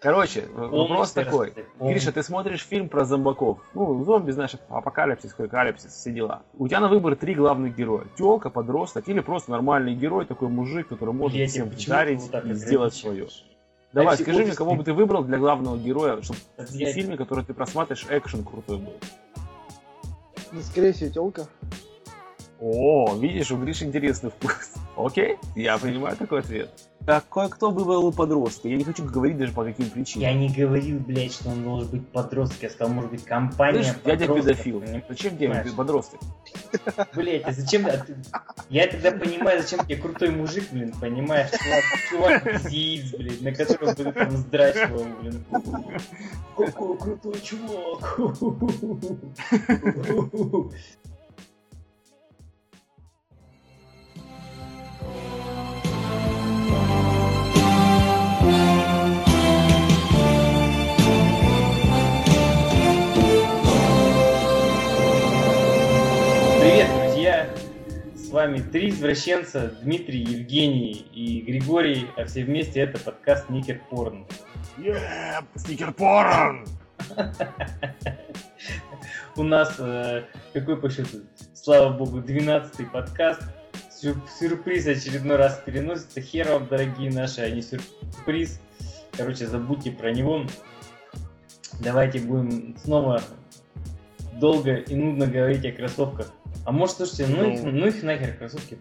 Короче, вопрос такой. Гриша, ты смотришь фильм про зомбаков. Ну, зомби, знаешь, апокалипсис, калипсис, все дела. У тебя на выбор три главных героя. Телка, подросток или просто нормальный герой, такой мужик, который может Я всем вдарить и сделать свое. Давай, а скажи мне, кого бы ты выбрал для главного героя, чтобы в фильме, который ты просматриваешь, экшен крутой был. Ну, скорее всего, телка. О, видишь, у Гриши интересный вкус. Окей, я принимаю такой ответ. Так кое-кто выбрал подростка. Я не хочу говорить даже по каким причинам. Я не говорил, блядь, что он должен быть подросток. Я сказал, может быть, компания Слышь, дядя педофил. Зачем тебе подросток? Блядь, а зачем... Я тогда понимаю, зачем тебе крутой мужик, блин, понимаешь? Чувак яиц, блин, на которого ты там здрачивал, блин. Какой крутой чувак! Вами три извращенца, Дмитрий, Евгений и Григорий, а все вместе это подкаст Никер Порн. Сникер Порн! У нас, э, какой по счету, слава богу, 12-й подкаст. Сюрприз очередной раз переносится. Хер вам, дорогие наши, а не сюрприз. Короче, забудьте про него. Давайте будем снова долго и нудно говорить о кроссовках. А может, слушайте, ну, ну, их, ну их нахер кроссовки,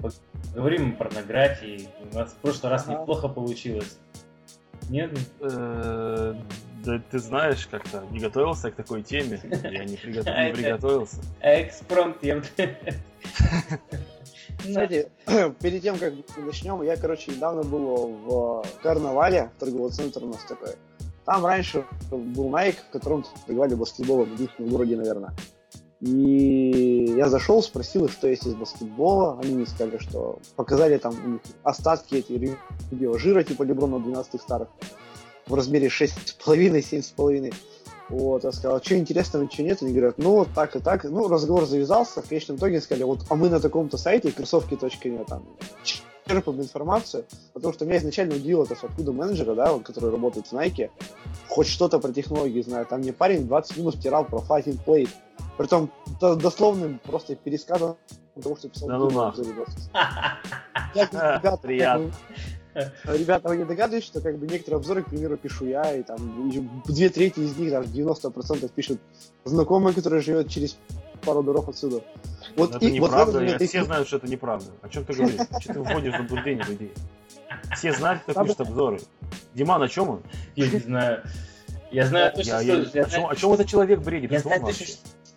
поговорим о порнографии. У нас в прошлый раз ага. неплохо получилось. Нет? Э, да ты знаешь, как-то не готовился к такой теме. Я не, не приготовился. Экспромт, я Кстати, перед тем, как начнем, я, короче, недавно был в карнавале, торговый центр у нас такой. Там раньше был Nike, в котором торговали баскетболом, в городе, наверное. И я зашел, спросил их, что есть из баскетбола. Они мне сказали, что показали там у них остатки эти жира, типа Леброна 12 старых, в размере 6,5-7,5. Вот, я сказал, что интересного, ничего нет. Они говорят, ну, вот так и так. Ну, разговор завязался. В конечном итоге сказали, вот, а мы на таком-то сайте, кроссовки.нет, там, черпаем информацию, потому что меня изначально удивило это, откуда менеджеры, да, вот, которые работают в Nike, хоть что-то про технологии знают. Там мне парень 20 минут стирал про Fighting Plate. Притом дословным просто пересказом того, что писал. Да ну нахуй. Ребята, Приятно. Ребята, вы не догадываетесь, что как бы некоторые обзоры, к примеру, пишу я, и там две трети из них, даже 90% пишут знакомый, который живет через пару дорог отсюда. Вот это и, неправда, вот все и... знают, что это неправда. О чем ты говоришь? Что ты вводишь в заблуждение людей? Все знают, кто пишет обзоры. Диман, о чем он? Я не знаю. Я знаю точно, я, что... Я, о, чем, о чем этот человек бредит? Я знаю точно,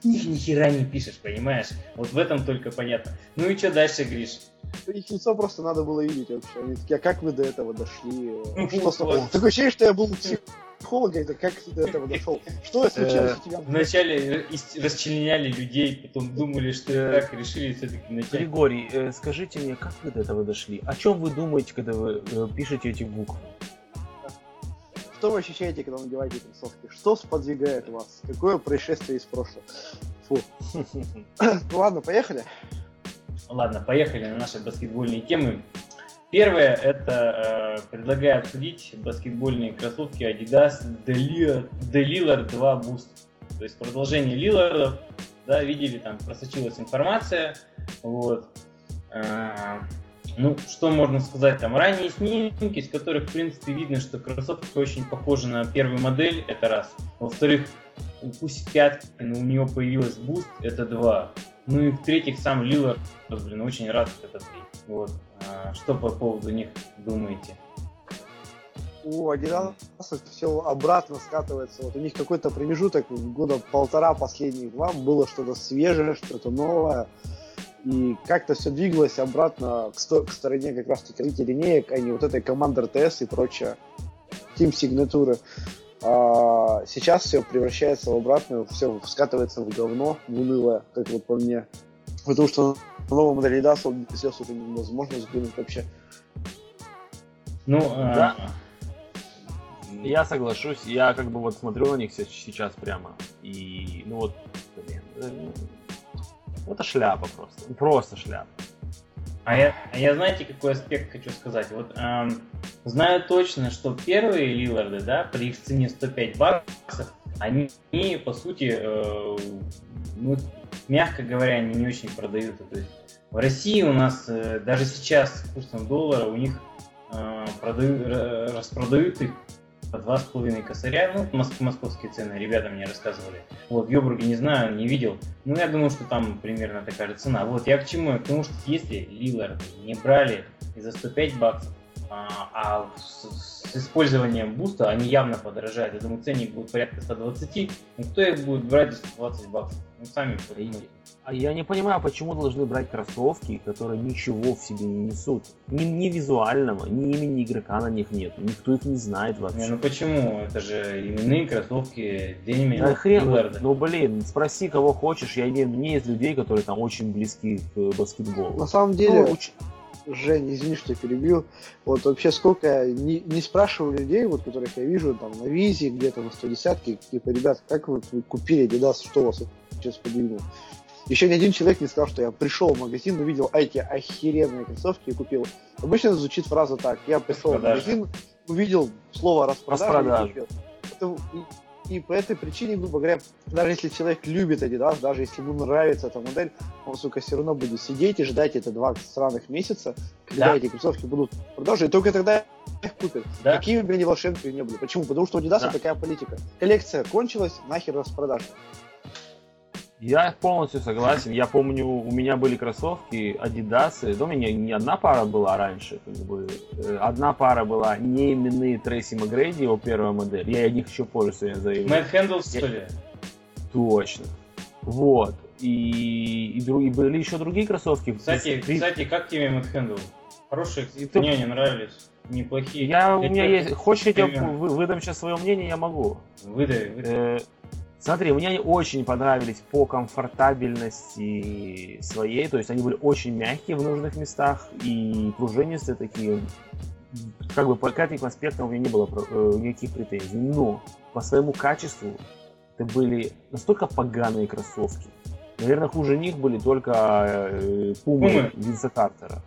их ни хера не пишешь, понимаешь? Вот в этом только понятно. Ну и что дальше, Гриш? Их лицо просто надо было видеть вообще. Они такие, а как вы до этого дошли? Что с тобой? Такое ощущение, что я был психолога, это как ты до этого дошел? Что случилось у тебя? Вначале расчленяли людей, потом думали, что так, решили все-таки начать. Григорий, э, скажите мне, как вы до этого дошли? О чем вы думаете, когда вы э, пишете эти буквы? Что вы ощущаете, когда надеваете кроссовки? Что сподвигает вас? Какое происшествие из прошлого? Фу. ну ладно, поехали. Ладно, поехали на наши баскетбольные темы. Первое, это э, предлагаю обсудить баскетбольные кроссовки Adidas D Lillard 2 Boost. То есть продолжение Лилардов, да, видели, там просочилась информация, вот. Э, ну, что можно сказать, там ранние снимки, с которых, в принципе, видно, что кроссовки очень похожи на первую модель, это раз. Во-вторых, в пятке, но у него появилась буст, это два. Ну и в-третьих, сам Лиллард, блин, очень рад это три. Вот. А что по поводу них думаете? у Adidas все обратно скатывается. Вот у них какой-то промежуток года полтора последних два было что-то свежее, что-то новое и как-то все двигалось обратно к, сто- к стороне как раз таки линеек, а не вот этой Commander TS и прочее, Team сигнатуры. А сейчас все превращается в обратную, все скатывается в говно, в унылое, как вот по мне. Потому что на новом модели DAS он сейчас уже невозможно взглянуть вообще. Ну, а, да. Я соглашусь, я как бы вот смотрю на них сейчас прямо, и ну вот, блин, это шляпа просто. Просто шляпа. А я, а я знаете, какой аспект хочу сказать? Вот эм, знаю точно, что первые Лиларды, да, при их цене 105 баксов, они, по сути, э, ну, мягко говоря, они не очень продаются. То есть в России у нас э, даже сейчас с курсом доллара у них э, продают, распродают их по два с половиной косаря. Ну, моск- московские цены, ребята мне рассказывали. Вот, в Йобурге не знаю, не видел. Но я думаю, что там примерно такая же цена. Вот, я к чему? К что если Лиларды не брали за 105 баксов, а, а с, с использованием буста они явно подорожают. Я думаю, ценник будет порядка 120, но кто их будет брать за 120 баксов? Ну, сами подумайте. А я не понимаю, почему должны брать кроссовки, которые ничего в себе не несут. Ни, ни визуального, ни имени игрока на них нет. Никто их не знает вообще. Не, ну почему? Это же именные кроссовки Деними да хрен, ну блин, спроси кого хочешь. Я не, не из людей, которые там очень близки к баскетболу. На самом деле, ну, Жень, извини, что перебил. Вот вообще сколько не, не спрашиваю людей, вот которых я вижу там на визе, где-то на 110 типа, ребят, как вы, вы купили Adidas, что у вас сейчас подвинуло? Еще ни один человек не сказал, что я пришел в магазин, увидел эти охеренные кроссовки и купил. Обычно звучит фраза так. Я пришел в магазин, увидел слово распродажа, купил. Это, и по этой причине, грубо говоря, даже если человек любит Adidas, даже если ему нравится эта модель, он, сука, все равно будет сидеть и ждать это два сраных месяца, когда да. эти кроссовки будут продолжать, и только тогда их купят. Да. Какими бы они волшебными не были. Почему? Потому что у Adidas да. такая политика. Коллекция кончилась, нахер распродажа. Я полностью согласен. Я помню, у меня были кроссовки Adidas. Да, у меня не одна пара была раньше. Как бы. Э, одна пара была не именные Трейси Макгрейди, его первая модель. Я них еще позже сегодня заявил. Мэтт Хэндл, что ли? Точно. Вот. И, и, друг... и были еще другие кроссовки. Кстати, Ты... кстати как тебе Мэтт Хэндл? Хорошие, ты... мне не нравились. Неплохие. Я, у меня есть... Хочешь, я тебе выдам сейчас свое мнение? Я могу. Выдай, выдай. Э, Смотри, мне они очень понравились по комфортабельности своей, то есть они были очень мягкие в нужных местах и пружинистые такие. Как бы по этим аспектам у меня не было э, никаких претензий. Но по своему качеству это были настолько поганые кроссовки. Наверное, хуже них были только э, Пумы Винса Картера.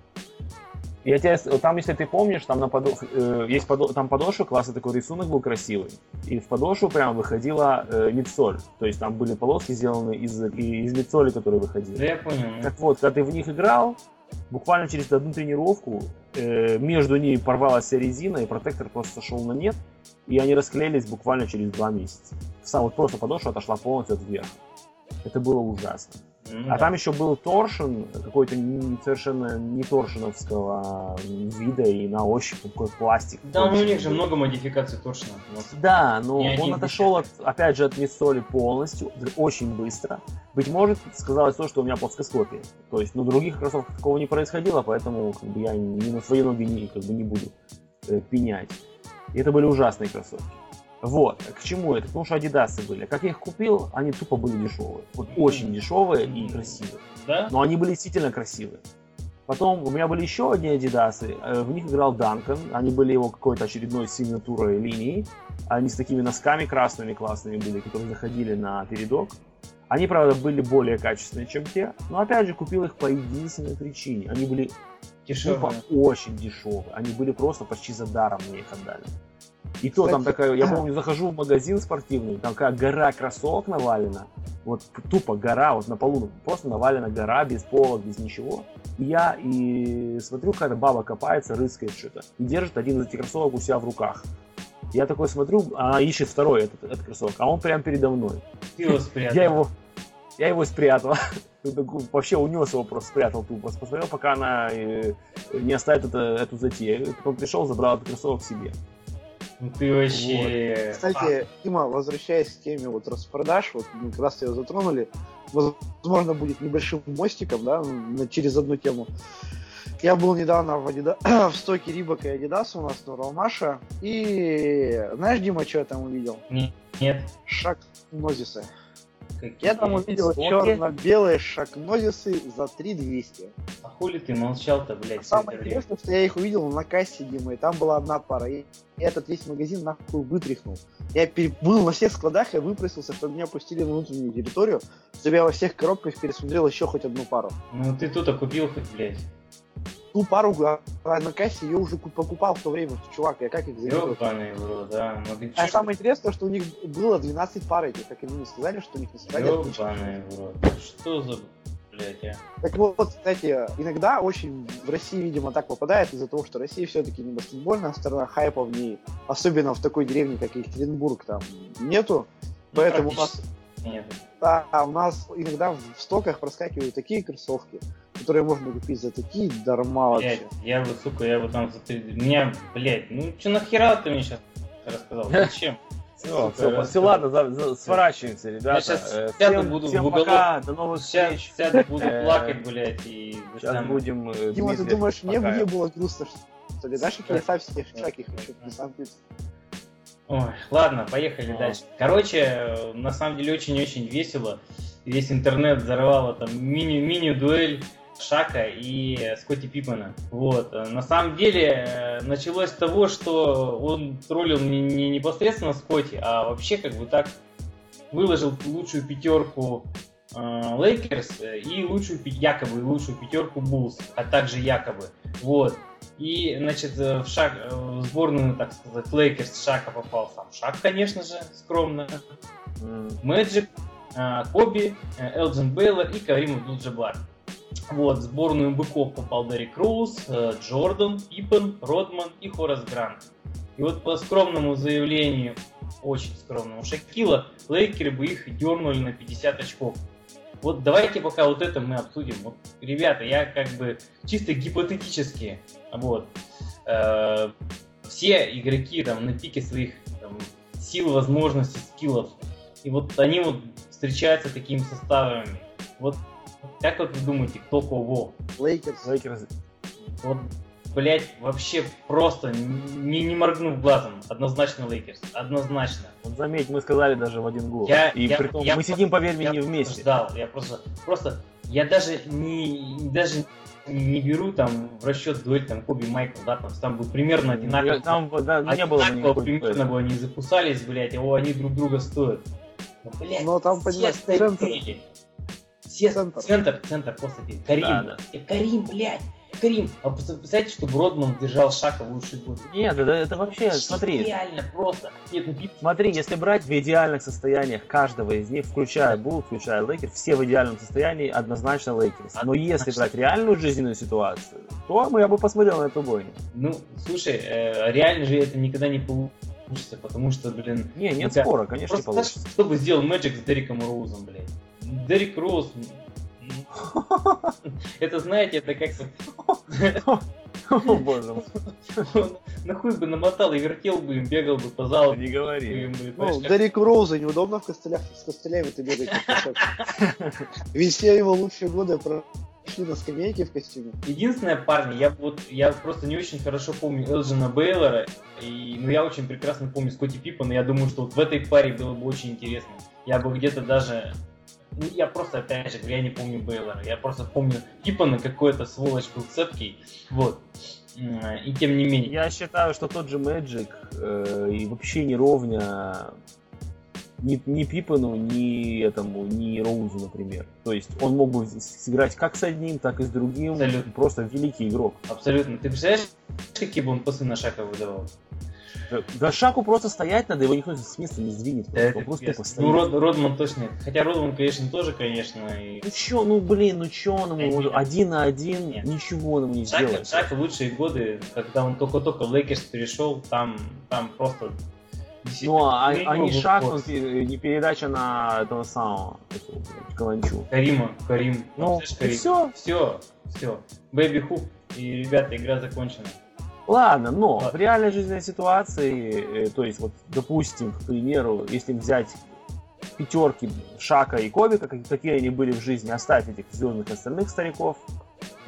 Я тебе, там, если ты помнишь, там на подо, э, есть подо, там подошва класса такой рисунок был красивый, и в подошву прямо выходила э, мидсоль, то есть там были полоски сделаны из из мидсоли, которые выходили. Да я понял. Так вот, когда ты в них играл, буквально через одну тренировку э, между ними порвалась вся резина, и протектор просто сошел на нет, и они расклеились буквально через два месяца. Сам вот просто подошва отошла полностью от верха. Это было ужасно. А там еще был торшен, какой-то совершенно не торшеновского вида и на ощупь какой пластик. Да, ну у них же много модификаций торшена. Да, но он отошел, от, опять же, от миссоли полностью, очень быстро. Быть может, сказалось то, что у меня плоскоскопие. То есть, ну, других кроссовках такого не происходило, поэтому как бы, я ни на свои ноги не, как бы, не буду э, пенять. И это были ужасные кроссовки. Вот, к чему это? Потому что адидасы были. Как я их купил, они тупо были дешевые. Вот очень дешевые и красивые. Да? Но они были действительно красивые. Потом у меня были еще одни адидасы, э, в них играл Данкан, они были его какой-то очередной сигнатурой линии, они с такими носками красными классными были, которые заходили на передок. Они, правда, были более качественные, чем те, но опять же купил их по единственной причине. Они были дешевые. очень дешевые, они были просто почти за даром мне их отдали. И то там такая, я помню, захожу в магазин спортивный, там такая гора кроссовок навалена, вот тупо гора, вот на полу просто навалена гора, без полок, без ничего. И я и смотрю, какая-то баба копается, рыскает что-то, и держит один из этих кроссовок у себя в руках. Я такой смотрю, а она ищет второй этот, этот кроссовок, а он прям передо мной. Ты его спрятал. Я его, я его спрятал. Вообще унес его, просто спрятал тупо. Посмотрел, пока она э, не оставит это, эту затею. Потом пришел, забрал этот кроссовок себе. Ну ты вообще... Вот. Кстати, Дима, возвращаясь к теме вот распродаж, вот мы как раз ее затронули, возможно, будет небольшим мостиком, да, через одну тему. Я был недавно в, Адида... в стоке Рибок и Адидас у нас на Ромаша, и знаешь, Дима, что я там увидел? Нет. Шаг Нозиса. Какие я там увидел черно-белые шакнозисы за 3200. А хули ты молчал-то, блядь? Самое интересное, что я их увидел на кассе, Дима, и там была одна пара. И этот весь магазин нахуй вытряхнул. Я был на всех складах, я выпросился, чтобы меня пустили на внутреннюю территорию, чтобы я во всех коробках пересмотрел еще хоть одну пару. Ну ты тут купил хоть, блядь. Ту пару а на кассе ее уже покупал в то время, чувак, я как их заметил. Ёбаный да. Ну, а самое интересное, что у них было 12 пар этих, как они мне сказали, что у них на стадии. Ёбаный. Что за блядь? Так вот, кстати, иногда очень в России, видимо, так попадает из-за того, что Россия все-таки не баскетбольная страна, хайпа в ней, особенно в такой деревне, как Екатеринбург, там нету. Ну, Поэтому у нас нет. Да, у нас иногда в стоках проскакивают такие кроссовки, которые можно купить за такие дарма блядь, вообще. Я бы, сука, я бы там за три... Меня, блядь, ну что нахера ты мне сейчас рассказал? Зачем? Все, все, все, ладно, за, за, сворачиваемся, ребята. Я сейчас э, сяду, буду всем в уголок. Пока, до новых сейчас, встреч. Сяду, буду э, плакать, блядь, и... Сейчас будем... Э, Дима, ты думаешь, мне, мне было грустно, что ли? Знаешь, какие я всяких всяких хочу на Ой, ладно, поехали дальше. Короче, на самом деле очень-очень весело. Весь интернет взорвало там мини-дуэль мини дуэль Шака и Скотти Пиппена. Вот. На самом деле э, началось с того, что он троллил не, не непосредственно Скотти, а вообще как бы так выложил лучшую пятерку Лейкерс э, и лучшую, якобы лучшую пятерку Буллс, а также якобы. Вот. И, значит, э, в, шаг, э, в сборную, так сказать, Лейкерс Шака попал сам Шак, конечно же, скромно. Мэджик, э, Коби, Элджин Бейлор и Карим Абдул-Джабар. Вот, в сборную быков попал Дерек Роуз, Джордан, Пиппен, Родман и Хорас Грант. И вот по скромному заявлению, очень скромному Шакила, Лейкеры бы их дернули на 50 очков. Вот давайте пока вот это мы обсудим. Вот, ребята, я как бы чисто гипотетически, вот, э, все игроки там на пике своих там, сил, возможностей, скиллов, и вот они вот встречаются такими составами. Вот как вот вы думаете, кто кого? Лейкерс. Лейкерс. Вот блять, вообще просто не, не моргнув глазом. Однозначно Лейкерс. Однозначно. Вот заметь, мы сказали даже в один гол. Я, И я, том, я мы сидим, поверь мне, не вместе. Ждал. Я просто, просто, я даже не, даже не беру там в расчет дуэль там Коби Майкл, да, там, там был примерно одинаково. Там да, не было никакой примерно бы они запускались, блядь, о, они друг друга стоят. Но, блядь, Но там, понимаешь, центр. Все, центр. центр, центр просто Карим, да, да. Карим, блядь. Карим. А представляете, что Родман держал Шака в лучшие годы? Нет, это, это вообще, смотри. Реально просто. Нет, ну, смотри, если брать в идеальных состояниях каждого из них, включая Буллс, включая Лейкерс, все в идеальном состоянии однозначно Лейкерс. Но если брать реальную жизненную ситуацию, то я бы посмотрел на эту бойню. Ну, слушай, э, реально же это никогда не получится, потому что, блин... Не, нет спора, конечно, не получится. Что бы сделал Мэджик с Дериком Роузом, блядь? Дерек Роуз это, знаете, это как... О, боже мой. Нахуй бы намотал и вертел бы им, бегал бы по залу. Не говори. Ну, Дарик Роуза неудобно в костылях, с костылями ты бегаешь. Ведь все его лучшие годы прошли на скамейке в костюме. Единственное, парни, я вот я просто не очень хорошо помню Элджина Бейлора, и, ну, я очень прекрасно помню Скотти Пиппана, я думаю, что вот в этой паре было бы очень интересно. Я бы где-то даже я просто, опять же, я не помню Бейлора. Я просто помню типа на какой-то сволочь был цепкий. Вот. И тем не менее. Я считаю, что тот же Magic э, и вообще не ровня ни, ни Пипану, ни этому, ни Роузу, например. То есть он мог бы сыграть как с одним, так и с другим. Абсолютно. Просто великий игрок. Абсолютно. Ты представляешь, какие бы он пасы на шага выдавал? Да Шаку просто стоять надо, его никто с места не сдвинет. Просто, он просто тупо стоит. Ну, Род, Родман точно. Хотя Родман, конечно, тоже, конечно. И... Ну чё, ну блин, ну чё он ему нет. один на один, нет. ничего он ему не Шак, сделает. Шак в лучшие годы, когда он только-только в Лейкерс перешел, там, там просто ну, а, а не Шак, он, не передача на этого самого, Каланчу. Карима, Карим. Ну, Карим. все. Все, все. Baby hook. И, ребята, игра закончена. Ладно, но в реальной жизненной ситуации, э, то есть вот, допустим, к примеру, если взять пятерки Шака и Ковика, какие они были в жизни, оставить этих звездных остальных стариков,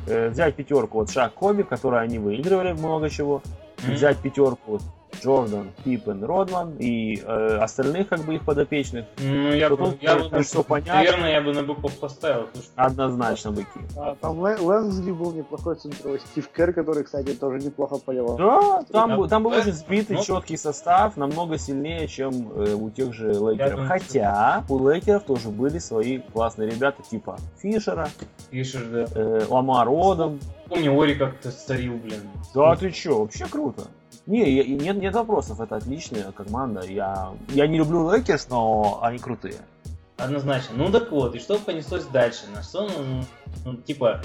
э, взять пятерку вот Шак Коби, которые они выигрывали много чего, взять пятерку Джордан, Пиппен, Родман и э, остальных как бы их подопечных. Ну, я бы, тут, я бы, всё понятно. наверное, я бы на быков поставил. слушай. Однозначно быки. А, Там Ло- Лонгли был неплохой центровой. Стив Кер, который, кстати, тоже неплохо поливал. Да, там, Да. был- там был очень сбитый, Ну. четкий состав, намного сильнее, чем э, у тех же Лейкеров. думаю, Хотя у Лейкеров тоже были свои классные ребята, типа Фишера, Фишер, да. э, Ламар Одом. Помню, Ори как-то старил, блин. Да ты чё, вообще круто. Не, я- нет, нет вопросов, это отличная команда. Я, я не люблю Лейкерс, но они крутые. Однозначно. Ну так вот, и что понеслось дальше? На что, ну, ну, типа,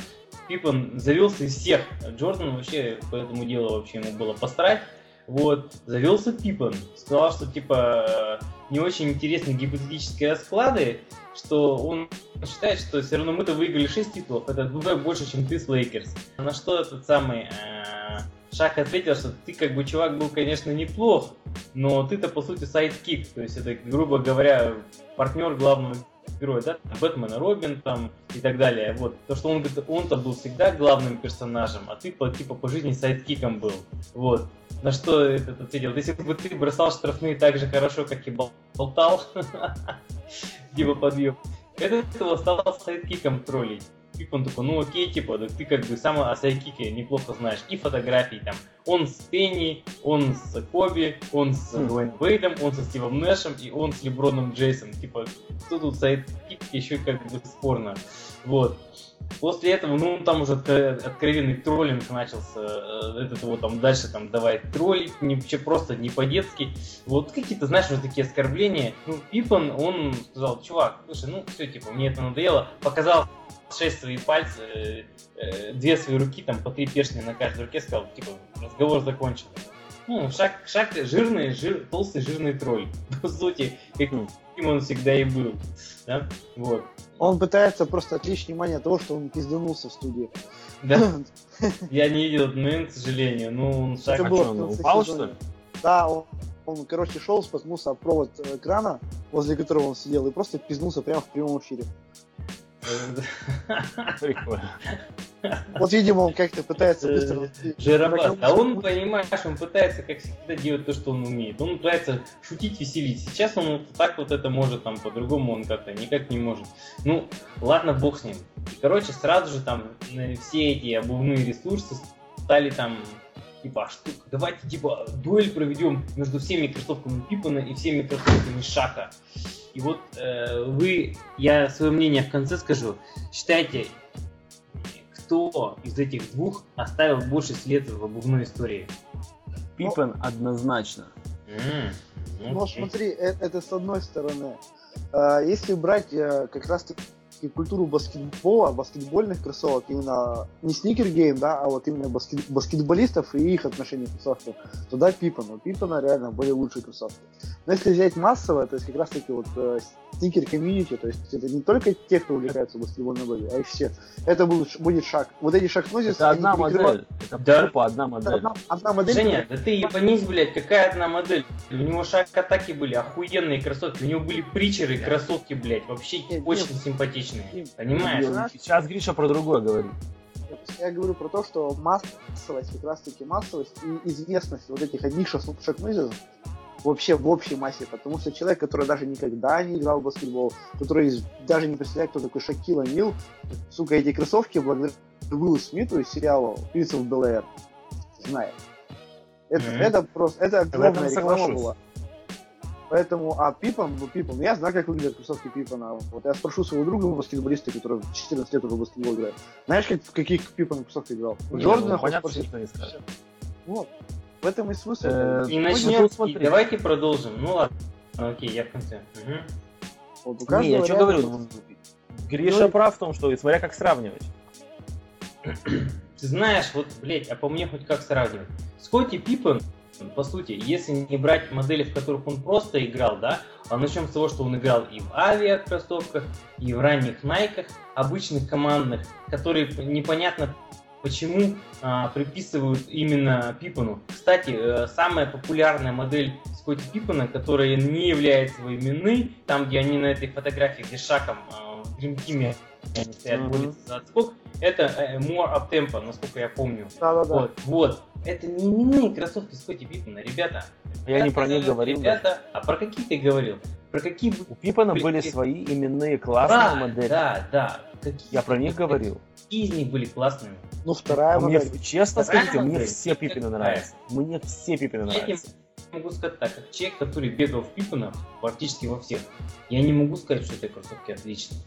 Пиппен завелся из всех. Джордан вообще по этому делу вообще ему было посрать. Вот, завелся Пиппен. Сказал, что, типа, э, не очень интересные гипотетические расклады, что он считает, что все равно мы-то выиграли 6 титулов, это вдвое больше, чем ты с Лейкерс. На что этот самый э, Шак ответил, что ты как бы чувак был, конечно, неплох, но ты-то по сути sidekick, то есть это, грубо говоря, партнер главного героя, да, там, Бэтмен и Робин там и так далее. Вот. То, что он говорит, он-то был всегда главным персонажем, а ты типа по жизни sidekick ом был. Вот. На что этот ответил, если бы ты бросал штрафные так же хорошо, как и бол- болтал, типа подъем, это этого стал sidekick ом троллить. Пип, он такой, ну окей, типа, да ты как бы сам о sidekick е неплохо знаешь. И фотографии там. Он с Пенни, он с Коби, он с Хм. Дуэйн Вейдом, он со Стивом Нэшем и он с Леброном Джеймсом. Типа, кто тут sidekick, еще как бы спорно. Вот. После этого, ну, там уже отк- откровенный троллинг начался, э, этот его там дальше там давай троллить, не, вообще просто не по-детски. Вот какие-то, знаешь, вот такие оскорбления. Ну, Пиппен, он сказал, чувак, слушай, ну, все, типа, мне это надоело. Показал шесть свои пальцы, э, э, две свои руки, там, по три перстня на каждой руке, сказал, типа, разговор закончен. Ну, шаг, шаг жирный, жир, толстый жирный тролль. По сути, каким он всегда и был. Да? Вот. Он пытается просто отвлечь внимание от того, что он пизданулся в студии. Да, я не видел этот момент, к сожалению. Ну, он шаг... Это А было он упал, что ли? Да, он, он, короче, шел, споткнулся об провод э, экрана, возле которого он сидел, и просто пизнулся прямо в прямом эфире. Прикольно. Вот, видимо, он как-то пытается быстро... Жиробас. А он, понимаешь, он пытается, как всегда, делать то, что он умеет. Он пытается шутить, веселить. Сейчас он вот так вот это может, там, по-другому он как-то никак не может. Ну, ладно, бог с ним. И, короче, сразу же там все эти обувные ресурсы стали там типа, а что, давайте, типа, дуэль проведем между всеми кроссовками Пиппана и всеми кроссовками Шака. И вот э, вы, я свое мнение в конце скажу, считайте, кто из этих двух оставил больше след в обувной истории? Пипен однозначно. М, Ну, смотри, э- это с одной стороны. А, Если брать э, как раз таки культуру баскетбола, баскетбольных кроссовок, именно не сникер-гейм, да, а вот именно баскет- баскетболистов и их отношение к кроссовкам, то да, Пиппен. У Пиппена реально были лучшие кроссовки. Но если взять массово, то есть как раз таки вот э, сникер-комьюнити, то есть это не только те, кто увлекается баскетбольной болью, а и все. Это будет, будет шаг. Вот эти шаг нозис, Это одна модель. Это Да. тупо одна модель. одна, одна модель. Женя, да ты ебанись, блядь, какая одна модель? У него шаг атаки были охуенные кроссовки, у него были притчеры кроссовки, блядь, вообще Нет, очень нет. симпатичные. Нет. Понимаешь? Сейчас Гриша про другое говорит. Я говорю про то, что массовость, как раз таки массовость и известность вот этих одних шагнозисов вообще в общей массе, потому что человек, который даже никогда не играл в баскетбол, который даже не представляет, кто такой Шакил Мил, сука, эти кроссовки благодаря Уиллу Смиту из сериала «Prince of Bel-Air» знает. Это, Мгм. это просто, это огромная реклама соглашусь. была. Поэтому, а Пипан, ну Пипан, я знаю, как выглядят кроссовки Пипана. Вот я спрошу своего друга баскетболиста, который в 14 лет уже в баскетбол играет. Знаешь, как, в каких Пипан кроссовках играл? Не, Джордана ну, понятно, спроси. что никто не скажет. Вот. В этом и смысл. Э, И Ну, начнем. и давайте продолжим. Ну ладно. Окей, я в конце. Вот у Не, я что говорю, ну, Гриша Ну, прав в том, что смотря как сравнивать. Ты знаешь, вот, блядь, а по мне хоть как сравнивать? Скотти Пиппен, по сути, если не брать модели, в которых он просто играл, да, а начнем с того, что он играл и в авиакроссовках, и в ранних найках, обычных командных, которые непонятно почему а, приписывают именно Пиппену. Кстати, э, самая популярная модель Скотти Пиппена, которая не является его именной, там, где они на этой фотографии, где шагом а, в Dream Team они стоят, Мгм. борются за отскок, это э, More Up Tempo, насколько я помню. Да-да-да. Вот, вот. это не именные кроссовки Скотти Пиппена, ребята. Я не про них говорил. Ребята, а про какие ты говорил? Про какие... У Пиппена были свои именные классные Да, модели. да, да. Какие- Я про них говорил. Какие из них были классными? Ну, вторая А мне, модель. честно Вторая скажите, мне модель? все Пиппины нравятся. Мне все Пиппины Я нравятся. могу сказать так, как человек, который бегал в Пиппена практически во всех, я не могу сказать, что эти кроссовки отличные.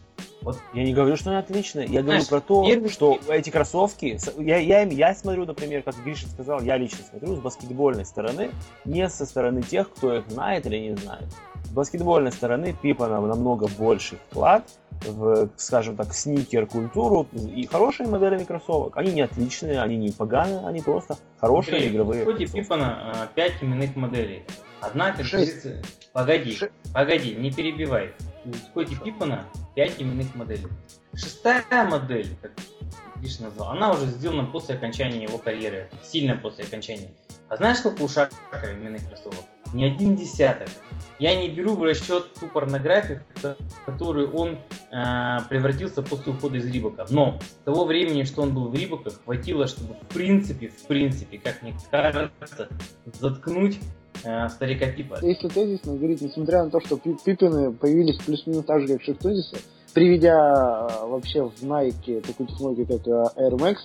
Я не говорю, что они отличные. Я говорю Знаешь, про то, первый- что эти кроссовки, я, я, я смотрю, например, как Гриша сказал, я лично смотрю с баскетбольной стороны, не со стороны тех, кто их знает или не знает. С баскетбольной стороны Пиппана намного больший вклад в, скажем так, сникер-культуру и хорошие модели кроссовок. Они не отличные, они не поганые, они просто хорошие Смотри, игровые В. Пиппана 5 именных моделей. Одна, как Шесть. Погоди, Ше- погоди, не перебивай. У Скотти Пиппана 5 именных моделей. Шестая модель, как Гриша назвал, она уже сделана после окончания его карьеры. Сильно после окончания. А знаешь, сколько у Шака именных кроссовок? Не один десяток. Я не беру в расчет ту порнографию, которую он превратился после ухода из Рибока. Но с того времени, что он был в Рибоках, хватило, чтобы в принципе, в принципе, как мне кажется, заткнуть э, старика Пипа. Если тезисно говорить, несмотря на то, что Пи- Пиппины появились плюс-минус так же, как Шектузисы, приведя э, вообще в Nike такую технологию, как э, Air Max,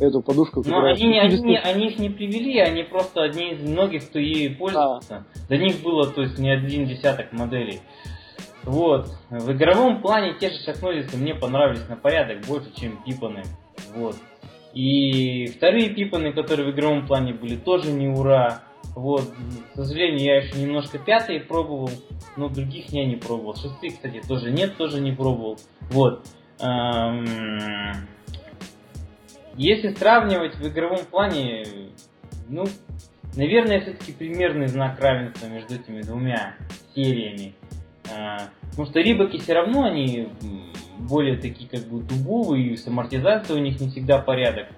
эту подушку, Но они, не- они, не- они их не привели, они просто одни из многих, кто ей пользуется. До них было, то есть, не один десяток моделей. Вот. В игровом плане те же шахнозисы мне понравились на порядок больше, чем пипаны. Вот. И вторые пипаны, которые в игровом плане были, тоже не ура. Вот. К сожалению, я еще немножко пятые пробовал, но других я не пробовал. Шестые, кстати, тоже нет, тоже не пробовал. Вот. Эм, Если сравнивать в игровом плане, ну, наверное, все-таки примерный знак равенства между этими двумя сериями. А, Потому что рибаки все равно они более такие как бы дубовые, и с амортизацией у них не всегда порядок.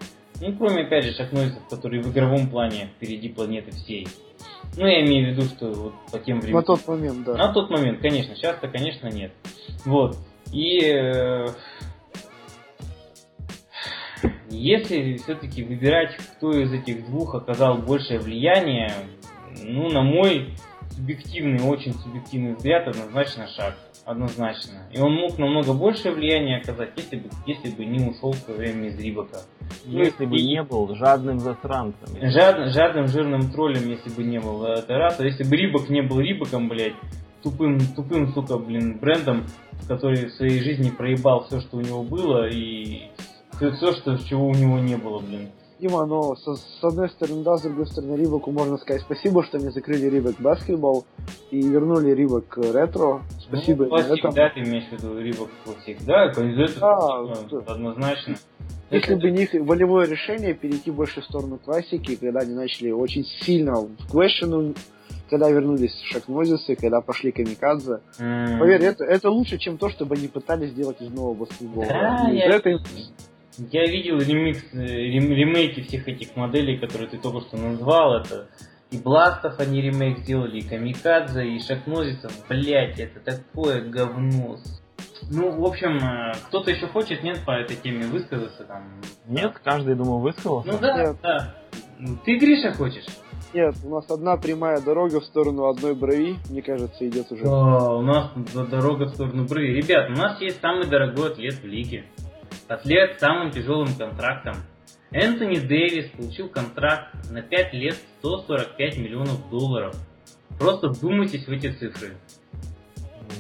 Ну, кроме, опять же, шахнозисов, которые в игровом плане впереди планеты всей. Ну, я имею в виду, что вот по тем временам. На тот момент, да. На тот момент, конечно. Сейчас-то, конечно, нет. Вот. И э, если все-таки выбирать, кто из этих двух оказал большее влияние, ну, на мой субъективный, очень субъективный взгляд, однозначно шаг. Однозначно. И он мог намного большее влияние оказать, если бы, если бы не ушел в свое время из Рибака. Если бы не был жадным засранцем. Жад- жадным жирным троллем, если бы не был, это раз. А если бы Рибок не был Рибоком, блядь, тупым, тупым, сука, блин, брендом, который в своей жизни проебал все, что у него было, и все, что, чего у него не было, блин. Дима, но со- с одной стороны да, с другой стороны Рибаку можно сказать спасибо, что они закрыли Рибак баскетбол и вернули Рибак ретро. Спасибо Ну, им классик, этом. да, ты имеешь в виду Рибок классик. Да, из этого Да, однозначно. Если бы не их волевое решение перейти больше в сторону классики, когда они начали очень сильно в квешену, когда вернулись шакнозисы, когда пошли камикадзе. М, Поверь, это, это лучше, чем то, чтобы они пытались сделать из нового баскетбола. Да, я- это им- Я видел ремикс, э, рем- ремейки всех этих моделей, которые ты только что назвал. Это и Бластов они ремейк сделали, и Камикадзе, и Шахнозисов. Блять, это такое говно. Ну, в общем, э, кто-то еще хочет, нет, по этой теме высказаться там? Нет, каждый, думаю, высказался. Ну да, Нет. да. Ты, Гриша, хочешь? Нет, у нас одна прямая дорога в сторону одной брови, мне кажется, идет уже. Да, у нас дорога в сторону брови. Ребят, у нас есть самый дорогой атлет в лиге. С самым тяжелым контрактом. Энтони Дэвис получил контракт на 5 лет 145 миллионов долларов. Просто вдумайтесь в эти цифры.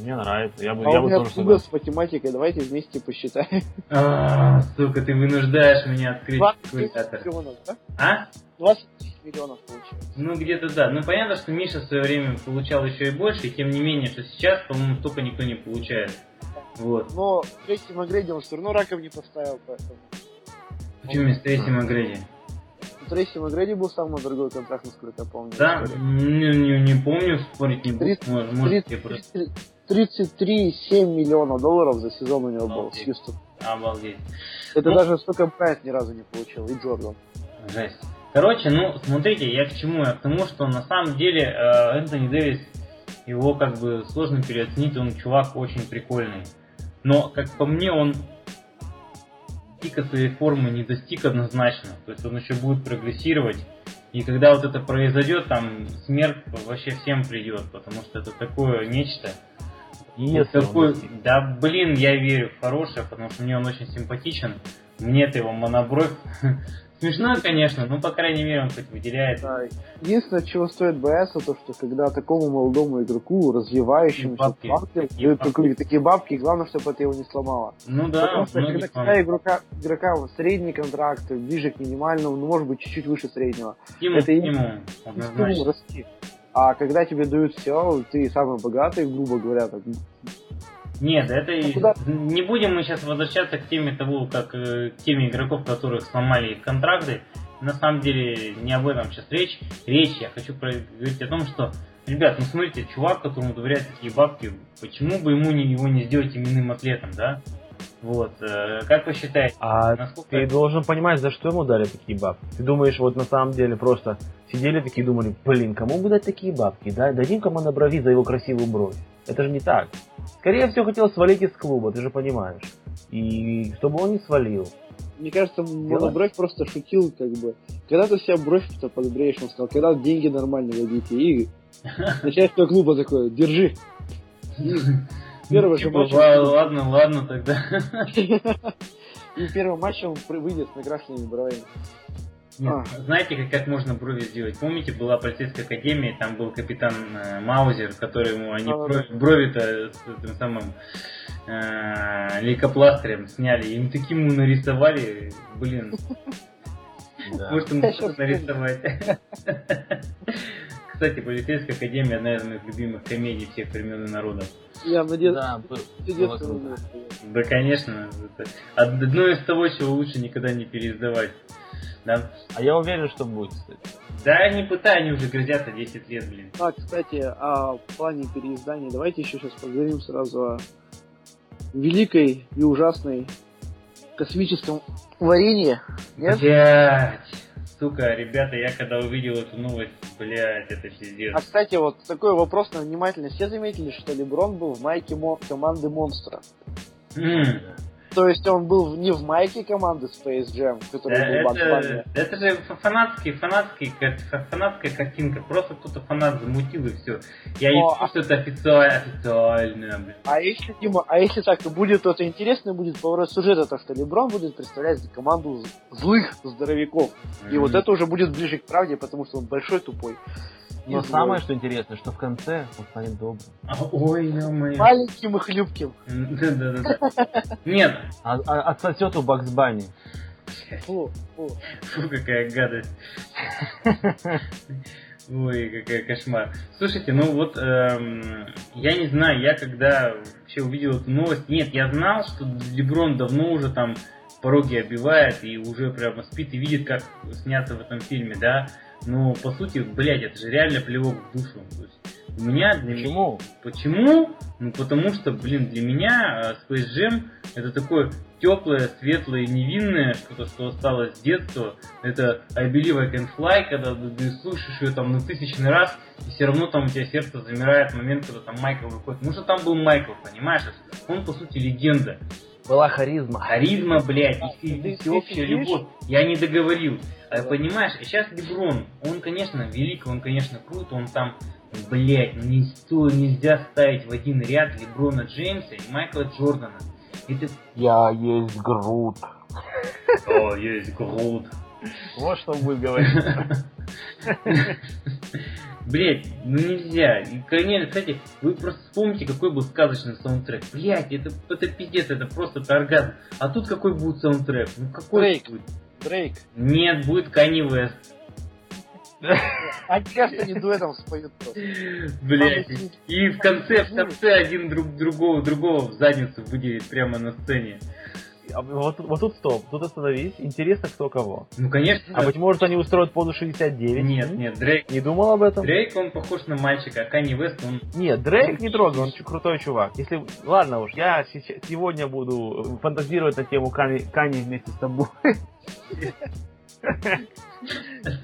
Мне нравится. Я бы, А я у бы меня тоже туго согласен. с математикой, давайте вместе посчитаем. А, сука, ты вынуждаешь меня открыть 20 калькулятор. миллионов, да? А? 20 миллионов получилось. Ну, где-то да. Ну, понятно, что Миша в свое время получал еще и больше, и тем не менее, что сейчас, по-моему, столько никто не получает. Вот. Но Трейси Магрейди он все равно раком не поставил, поэтому... Почему вместо Трейси Макгрейди? У Трейси Магрейди был самый дорогой контракт, насколько я помню. Да, в истории. не, не, не помню, спорить не буду. Тридцать- Может, может, я просто 33,7 миллиона долларов за сезон у него был с Обалдеть. Хьюстоном. обалдеть. Это Ну. даже столько Брайант ни разу не получил, и Джордан. Жесть. Короче, ну, смотрите, я к чему? Я к тому, что на самом деле э, Энтони Дэвис, его как бы сложно переоценить, он чувак очень прикольный. Но, как по мне, он пика своей формы не достиг однозначно. То есть он еще будет прогрессировать. И когда вот это произойдет, там смерть вообще всем придет, потому что это такое нечто. И такой, да блин, я верю в хорошее, потому что мне он очень симпатичен. Мне-то его монобровь Смешно, конечно, но, по крайней мере, он хоть выделяет. Да. Единственное, чего стоит бояться, то, что когда такому молодому игроку, развивающемуся, бабки, бабки, такие, бабки. такие бабки, главное, чтобы это его не сломало. Ну да, Потому что когда, когда игрока, игрока средний контракт, ближе к минимальному, ну, может быть, чуть-чуть выше среднего. Стимул, это стимул, стимул расти. А когда тебе дают все, ты самый богатый, грубо говоря, так, нет, это а куда? не будем мы сейчас возвращаться к теме того, как э, к теме игроков, которых сломали их контракты. На самом деле не об этом сейчас речь. Речь я хочу говорить о том, что ребят, ну смотрите, чувак, которому доверяют такие бабки, почему бы ему не, его не сделать именным атлетом, да? Вот, э, как вы считаете? А насколько... ты должен понимать, за что ему дали такие бабки. Ты думаешь, вот на самом деле просто сидели такие думали, блин, кому бы дать такие бабки, да? Дадим кому на брови за его красивую бровь. Это же не так. Скорее всего, хотел свалить из клуба, ты же понимаешь. И чтобы он не свалил. Мне кажется, Монобровь просто шутил, как бы. Когда ты себя бровь-то подбреешь, он сказал, когда деньги нормально дадите, и начальство клуба такое, держи. Первый же матч... Ладно, ладно тогда. И первый матч он выйдет с накрашенными бровями. Нет, а. Знаете, как, как можно брови сделать? Помните, была полицейская академия, там был капитан э, Маузер, который ему они а, брови-то с этим самым э, лейкопластырем сняли. Им таким нарисовали, блин. Может, ему нарисовать. Кстати, полицейская академия одна из моих любимых комедий всех времен и народов. Я надеюсь, да, да, конечно. Одно из того, чего лучше никогда не переиздавать. Да. А я уверен, что будет, кстати. Да, не пытай, они уже грозятся 10 лет, блин. А, кстати, о плане переиздания. Давайте еще сейчас поговорим сразу о великой и ужасной космическом варенье. Нет? Блять. Сука, ребята, я когда увидел эту новость, блядь, это пиздец. А, кстати, вот такой вопрос на внимательность. Все заметили, что Леброн был в майке мо- команды Монстра? Mm. То есть он был не в майке команды Space Jam, который да, был это, это же фанатский, фанатский, фанатская картинка. Просто кто-то фанат замутил и все. Я не думаю, что это официально, официально, блин. А если, Дима, а если так, то будет то интересный будет поворот сюжета, то что Леброн будет представлять команду злых здоровяков. Mm-hmm. И вот это уже будет ближе к правде, потому что он большой тупой. Но самое, что интересно, что в конце он станет добрым. А, ой, ё Маленьким и хлюпким. Да-да-да. Нет. А, а, отсосет у Бакс Банни. Фу, фу. Фу, какая гадость. Ой, какая кошмар. Слушайте, ну вот, эм, я не знаю, я когда вообще увидел эту новость, нет, я знал, что Леброн давно уже там пороги обивает и уже прямо спит и видит, как сняться в этом фильме, да, но по сути, блядь, это же реально плевок в душу. То есть, у меня для Почему? Меня... Почему? Ну потому что, блин, для меня э, Space Jam это такое теплое, светлое, невинное, что-то, что осталось с детства. Это I Believe I Can Fly, когда ты слушаешь ее там на тысячный раз, и все равно там у тебя сердце замирает в момент, когда там Майкл выходит. Потому что там был Майкл, понимаешь? Он, по сути, легенда. Была харизма. Харизма, блядь, и, и всеобщая любовь. Я не договорил. А, понимаешь, сейчас Леброн, он, конечно, велик, он, конечно, крут, он там, блядь, ну не стоит, нельзя ставить в один ряд Леброна Джеймса и Майкла Джордана. Это... Я есть Грут. О, есть Грут. Вот что он будет говорить. Блять, ну нельзя. И, конечно, кстати, вы просто вспомните, какой был сказочный саундтрек. Блять, это, это пиздец, это просто оргазм. А тут какой будет саундтрек? Ну какой Дрейк. будет? Дрейк. Нет, будет Канни Вест. Они кажется, не дуэтом споют просто. Блять. И в конце, в конце один друг другого, другого в задницу выделит прямо на сцене. А вот, вот тут стоп, тут остановись. Интересно, кто кого. Ну, конечно. А быть может, они устроят поду 69? Нет, нет, Дрейк... Не думал об этом? Дрейк, он похож на мальчика, а Канни Вест, он... Нет, Дрейк не трогай, он крутой чувак. Если... Ладно уж, я сегодня буду фантазировать на тему Кани, Кани вместе с тобой.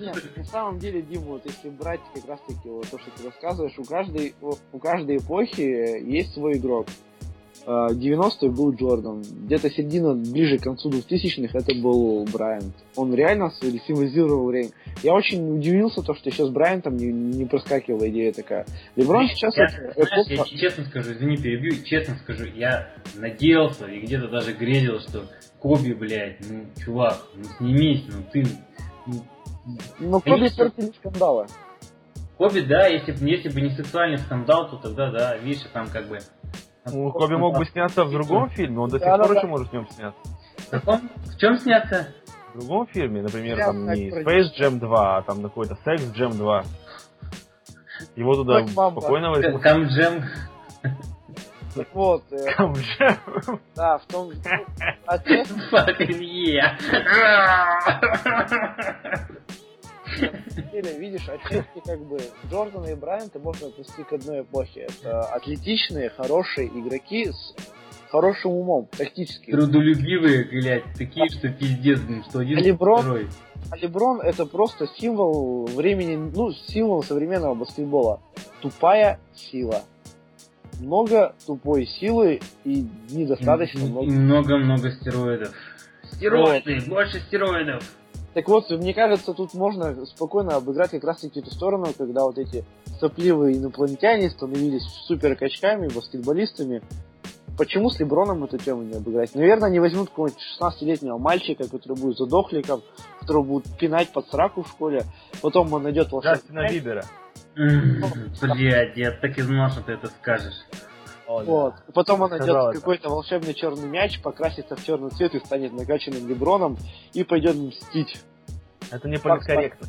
Нет, на самом деле, Дима, вот если брать как раз таки вот то, что ты рассказываешь, у каждой, у каждой эпохи есть свой игрок. 90-е был Джордан. Где-то середина, ближе к концу 2000-х это был Брайант. Он реально символизировал время. Я очень удивился, то, что сейчас Брайантом не, не проскакивала идея такая. Леброн сейчас... Я, это знаешь, я честно скажу, извини, перебью, честно скажу, я надеялся и где-то даже грезил, что Коби, блядь, ну, чувак, ну снимись, ну ты... Ну, ну Коби портили скандалы. Коби, да, если, если бы не сексуальный скандал, то тогда, да, видишь, там как бы ну, Коби мог бы сняться в другом фильме, он до сих пор еще может в нем сняться. В каком? В чем сняться? В другом фильме, например, там не Space Jam 2, а там какой-то Sex Jam 2. Его туда спокойно возьмут. Кам Джем. Так вот. Э. Да, в том... Fucking yeah деле, видишь, отчасти как бы Джордана и Брайанта можно отнести к одной эпохе. Это атлетичные, хорошие игроки с хорошим умом, тактически. Трудолюбивые, блядь, такие, что пиздец, что один а Леброн, второй. А Леброн это просто символ времени, ну, символ современного баскетбола. Тупая сила. Много тупой силы и недостаточно много. много-много стероидов. Стероиды, вот. больше стероидов. Так вот, мне кажется, тут можно спокойно обыграть как раз таки эту сторону, когда вот эти сопливые инопланетяне становились супер качками, баскетболистами. Почему с Леброном эту тему не обыграть? Наверное, они возьмут какого-нибудь 16-летнего мальчика, который будет задохликом, которого будут пинать под сраку в школе, потом он найдет волшебный... Джастина Бибера. Блядь, я так и знал, что ты это скажешь. О, вот. Да. Потом он найдет какой-то волшебный черный мяч, покрасится в черный цвет и станет накачанным Леброном и пойдет мстить. Это не политкорректно.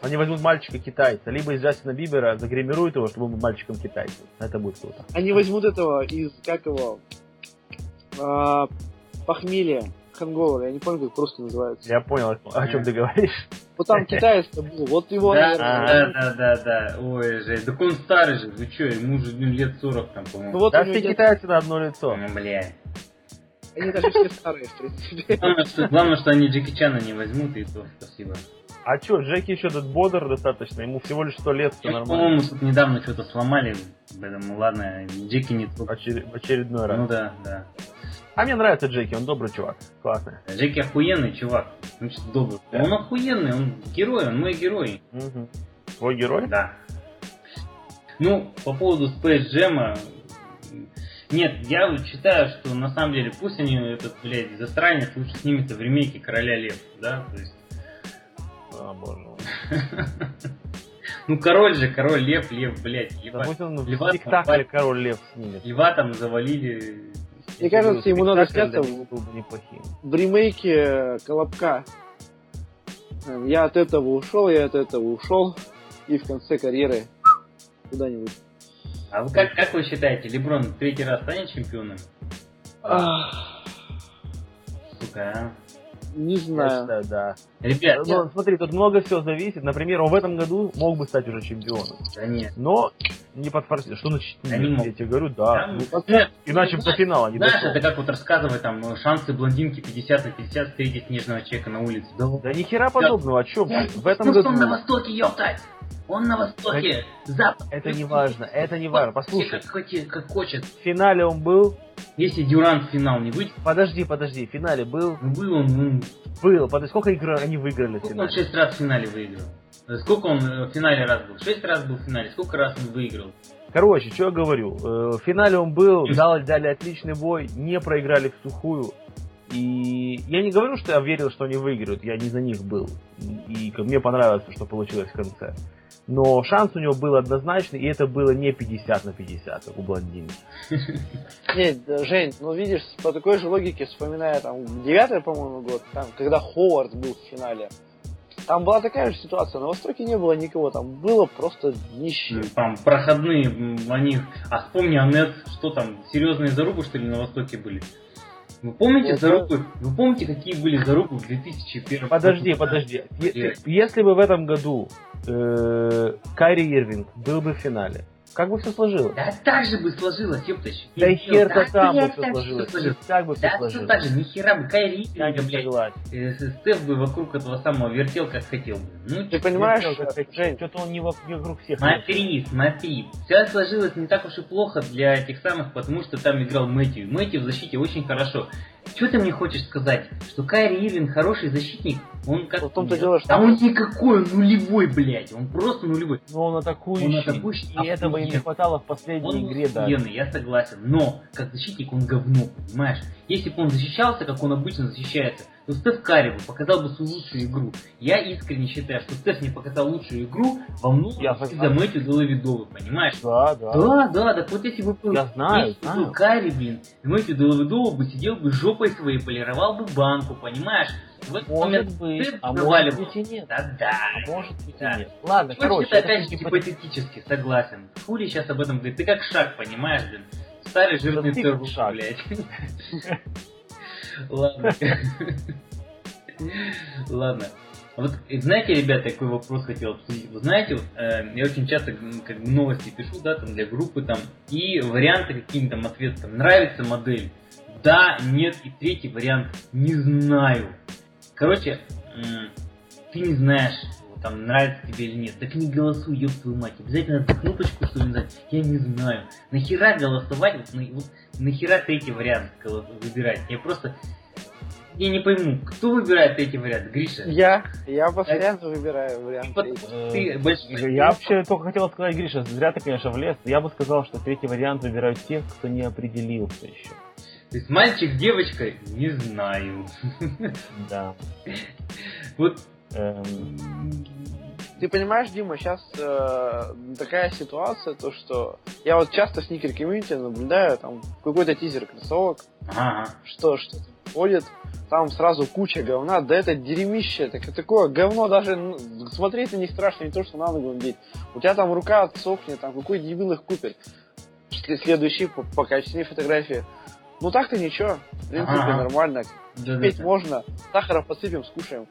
Они возьмут мальчика китайца, либо из Джастина Бибера загримируют его, чтобы он был мальчиком китайцем. Это будет круто. Они возьмут этого из, как его, а, похмелья, ханговер, я не помню, как просто называется. Я понял, о чем ты говоришь. Вот там китаец-то был, вот его, да, наверное. Да, да, да, да, ой, же, так он старый же, вы что, ему же лет 40 там, по-моему. Ну, вот да все китайцы на одно лицо. Ну, бля. Они даже все старые, в принципе. Главное, что, главное, что они Джеки Чана не возьмут, и то спасибо. А чё, Джеки еще тут бодр достаточно, ему всего лишь сто лет, все нормально. По-моему, тут недавно что-то сломали, поэтому ладно, Джеки не тут. Очер... В очередной раз. Ну да, да. А мне нравится Джеки, он добрый чувак, классный. Джеки охуенный чувак, значит добрый. Да. Он охуенный, он герой, он мой герой. Угу. Твой герой? Да. Ну, по поводу Space Jam, нет, я считаю, что на самом деле пусть они этот, блядь, засранец лучше снимется в ремейке Короля Лев, да, то есть... А, боже Ну, король же, король лев, лев, блядь, лева. Да он в спектакле король лев снимет. Льва там завалили мне кажется, ему надо сняться в, в ремейке Колобка. Я от этого ушел, я от этого ушел, и в конце карьеры куда-нибудь. А вы как, как вы считаете, Леброн третий раз станет чемпионом? Сука, а? Не знаю. Считаю, да. Ребят, ну, я... смотри, тут много всего зависит. Например, он в этом году мог бы стать уже чемпионом. Да нет. Но не подфорсил. Что значит да не мог. Я тебе говорю, да. да ну, нет, иначе ну, до финала не Знаешь, дошел. это как вот рассказывать там ну, шансы блондинки 50 на 50 встретить снежного человека на улице. Да, да ни хера подобного. О чем? В этом году... на востоке, ёптать! Он на востоке, это, запад. Это не важно, это не важно. Послушай. Как, как хочет. В финале он был. Если Дюрант в финал не выйдет. Подожди, подожди, в финале был. Ну, был он, ну... Был. Подожди, сколько игр они выиграли сколько в финале? он шесть раз в финале выиграл? Сколько он э, в финале раз был? Шесть раз был в финале. Сколько раз он выиграл? Короче, что я говорю. Э, в финале он был, дали, дали отличный бой, не проиграли в сухую. И я не говорю, что я верил, что они выиграют, я не за них был. И мне понравилось, что получилось в конце. Но шанс у него был однозначный, и это было не 50 на 50, как у блондинки. Нет, Жень, ну видишь, по такой же логике, вспоминая там девятый, по-моему, год, там, когда Ховард был в финале, там была такая же ситуация, на Востоке не было никого, там было просто нищие. Там проходные, они... А вспомни, Анет, что там, серьезные зарубы, что ли, на Востоке были? Вы помните вот, зарубы? Вы помните, какие были зарубы в 2001 Подожди, подожди. Если бы в этом году э, Кайри Ирвинг был бы в финале, Как бы все сложилось? Да так же бы сложилось, ёптач. Да и хер то там бы все так сложилось. Как бы все Да, все сложилось? так же, нихера бы, Кайри, блядь, э, Стеф бы вокруг этого самого вертел, как хотел бы. Ну, Ты понимаешь, Жень, Что-то он не во- вокруг всех. Смотри, смотри. Все сложилось не так уж и плохо для этих самых, потому что там играл Мэтью. Мэтью в защите очень хорошо. Что ты мне хочешь сказать? Что Кайри Ирвин хороший защитник? Он как... в том-то дело, что Да он никакой, он нулевой, блядь. Он просто нулевой. Но он атакующий. Он атакующий, И этого им не хватало в последней Он игре охуенный, я согласен. Но, как защитник, он говно, понимаешь? Если бы он защищался, как он обычно защищается, то Стеф Карри бы показал бы свою лучшую игру. Я искренне считаю, что Стеф не показал лучшую игру во многом Я согласен. Мэтью Делавидовы, понимаешь? Да, да. Да, да, так вот если бы был, Я знаю, если знаю. был Карри, блин, Мэтью Делавидова бы сидел бы жопой своей, полировал бы банку, понимаешь? Этот момент Может быть, Стеф а может быть и нет. Да-да. Может быть Да. и нет. Ладно, Короче, короче, это опять же типа- гипотетически, согласен. Фури сейчас об этом говорит. Ты как шаг, понимаешь, блин? Старый жирный шаг. блядь. Ладно. Ладно. Вот э, знаете, ребята, какой вопрос хотел обсудить? Вы знаете, вот, э, я очень часто как бы новости пишу, да, там для группы там, и варианты какие-то там ответы, там, нравится модель, да, нет, и третий вариант, не знаю. Короче, м, ты не знаешь, там, нравится тебе или нет, так не голосуй, ёб твою мать, обязательно надо кнопочку, что ли, нажать, я не знаю. Нахера голосовать, вот, на- вот нахера третий вариант голос- выбирать? Я просто, я не пойму, кто выбирает третий вариант, Гриша? я, я постоянно выбираю вариант. Потому третий. Э, ты большой- Я вообще только хотел сказать, Гриша, зря ты, конечно, влез. Я бы сказал, что третий вариант выбирают те, кто не определился еще. То есть мальчик, девочка, не знаю. Да. Вот Эм, Ты понимаешь, Дима, сейчас такая ситуация, то что я вот часто в сникер комьюнити наблюдаю там какой-то тизер кроссовок, Ага. что что ходит, там сразу куча говна, да это дерьмище, так, такое говно даже ну, смотреть на них страшно, не то что на ногу надеть. У тебя там рука отсохнет, там какой дебил их купит. След- Следующий по, по качественной фотографии. Ну так-то ничего, в принципе Ага. нормально. Да, Петь можно, сахара посыпем, скушаем.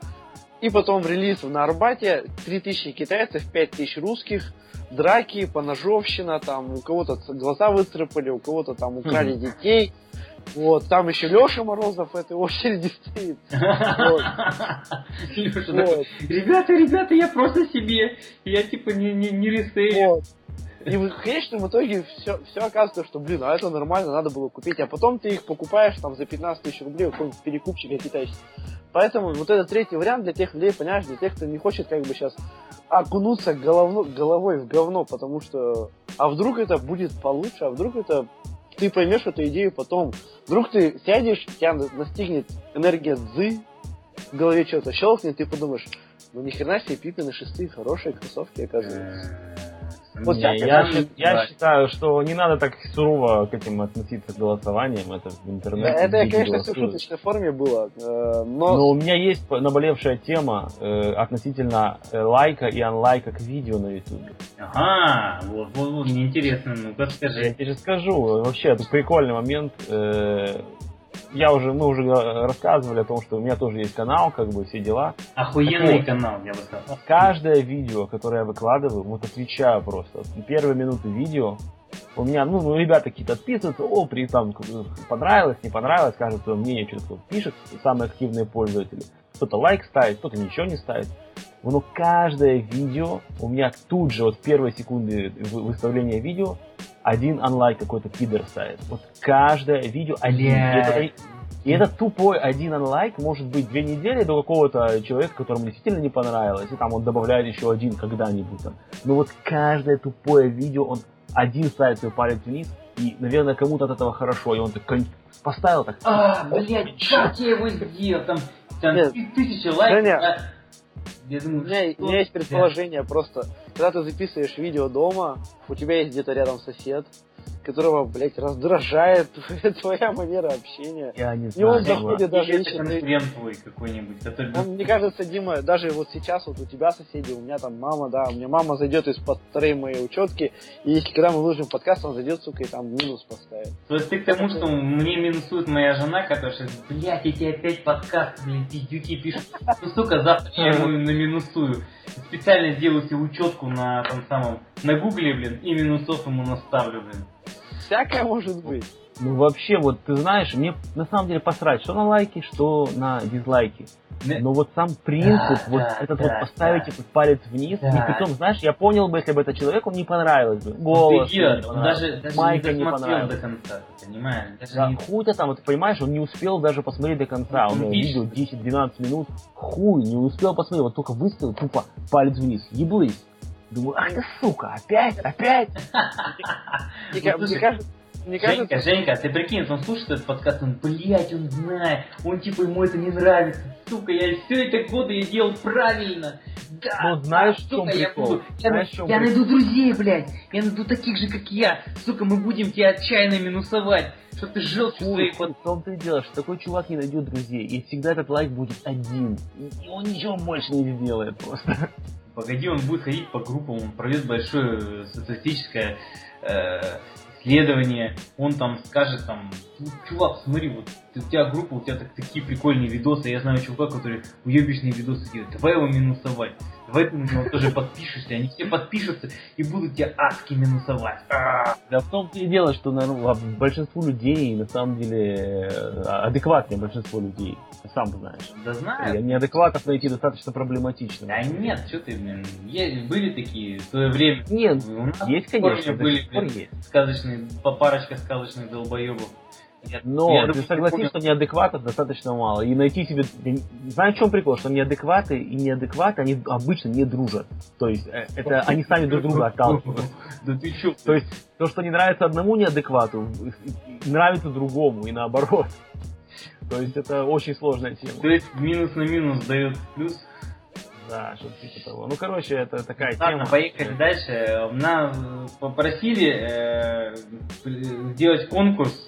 И потом в релиз на Арбате 3000 китайцев, 5000 русских, драки, поножовщина, там у кого-то глаза выцарапали, у кого-то там украли детей. Вот, там еще Леша Морозов в этой очереди стоит. Вот, Ребята, ребята, я просто себе. Я типа не, не, не ресейлю. вот. И в конечном итоге все, все оказывается, что, блин, а это нормально, надо было купить. А потом ты их покупаешь там за 15 тысяч рублей у какого-нибудь перекупщика китайского. Поэтому вот этот третий вариант для тех людей, понимаешь, для тех, кто не хочет как бы сейчас окунуться головно, головой в говно, потому что а вдруг это будет получше, а вдруг это ты поймешь эту идею потом. Вдруг ты сядешь, тебя на- настигнет энергия дзы, в голове что-то щелкнет, ты подумаешь, ну ни хрена себе Пипины шестые хорошие кроссовки, оказывается. Вот не, я, щи- я считаю, что не надо так сурово к этим относиться к голосованиям. Это в Да, интернете. это, люди конечно, все в шуточной форме было, э, но... Но у меня есть наболевшая тема э, относительно э, лайка и анлайка к видео на ютубе. Ага, вот, вот, вот, мне интересно, ну-ка Я скажи. тебе скажу, вообще, это прикольный момент. Э, я уже, мы уже э, рассказывали о том, что у меня тоже есть канал, как бы все дела. Охуенный Вот. канал, я бы сказал. Каждое видео, которое я выкладываю, вот отвечаю просто. Первые минуты видео, у меня, ну, ну, ребята какие-то отписываются, о, при, там, понравилось, не понравилось, скажут свое мнение, что-то пишет, самые активные пользователи. Кто-то лайк ставит, кто-то ничего не ставит. Но каждое видео, у меня тут же, вот в первые секунды вы- выставления видео, один онлайк какой-то пидор ставит. Вот каждое видео один. Это- и этот тупой один онлайк может быть две недели до какого-то человека, которому действительно не понравилось, и там он добавляет еще один когда-нибудь там. Но вот каждое тупое видео, он один ставит свой палец вниз, и, наверное, кому-то от этого хорошо, и он так поставил так. А, блядь, как я его сделал? Там, там Нет. ты- тысяча лайков. Женя. Я У меня, что у меня есть предположение просто. Когда ты записываешь видео дома, у тебя есть где-то рядом сосед, которого, блядь, раздражает твоя манера общения. Я не И знаю. он заходит даже Или это конкурент твой какой-нибудь, который... Он, мне кажется, Дима, даже вот сейчас вот у тебя соседи, у меня там мама, да, у меня мама зайдет из-под второй моей учетки, и если когда мы выложим подкаст, он зайдет, сука, и там минус поставит. То есть ты к тому, что мне минусует моя жена, которая сейчас, блядь, эти опять подкасты, блин, пиздюки пишут. Ну, сука, завтра я ему наминусую. Специально сделаю себе учетку на том самом, на гугле, блин, и минусов ему наставлю, блин. Всякое может быть. Ну вообще, вот ты знаешь, мне на самом деле посрать, что на лайки, что на дизлайки. Но вот сам принцип, Да, вот да, этот да, вот поставить да. этот палец вниз, Да. и притом, знаешь, я понял бы, если бы это человеку не понравилось бы. Голос Ты идиот, он даже, даже майка не не досмотрел понравилась. до конца, ты понимаешь? Даже Да, не- хуй-то там, вот понимаешь, он не успел даже посмотреть до конца. Он Ну, видел видишь. 10-12 минут. Хуй, не успел посмотреть. Вот только выставил, тупо палец вниз. Еблысь. Думаю, ах ты сука, опять, опять. Мне, Ну, ка- слушай, мне кажется, Женька, кажется, Женька, ты прикинь, он слушает этот подкаст, он, блядь, он знает, он типа ему это не нравится, сука, я все это годы я делал правильно, да, Ну, знаешь, а, в сука, я прикол? буду, я, Знаешь, в я найду друзей, блядь, я найду таких же, как я, сука, мы будем тебя отчаянно минусовать, что ты желчь Хуй, своих хуй, в том-то и дело, что такой чувак не найдет друзей. И всегда этот лайк будет один. И он ничего больше не сделает просто. Погоди, он будет ходить по группам, он проведет большое э, статистическое э, исследование, он там скажет там, «Ну, чувак, смотри, вот ты- у тебя группа, у тебя так, такие прикольные видосы, я знаю чувака, который уебищные видосы делает, давай его минусовать, давай ты на него тоже подпишешься, они все подпишутся и будут тебя адски минусовать. А, Да в том-то и дело, что наверное, большинству людей, на самом деле, э, адекватнее большинство людей. Ты сам знаешь. Да И знаю. Неадекватов найти достаточно проблематично. Да нет, что ты, блин, е- были такие в свое время. Нет, У нас есть, в конечно, были, блин, есть. сказочные, по- парочка сказочных долбоебов. Но я ты помню- что неадекватов достаточно мало. И найти себе... Знаешь, в чем прикол? Что неадекваты и неадекваты, они обычно не дружат. То есть, э, это они сами друг друга отталкивают. Да ты чё? То есть, то, что не нравится одному неадеквату, нравится другому, и наоборот. То есть, это очень сложная тема. То есть минус на минус дает плюс. Да, что-то типа того. Ну, короче, это такая Ладно, тема. поехали дальше. Нас э, попросили э, сделать конкурс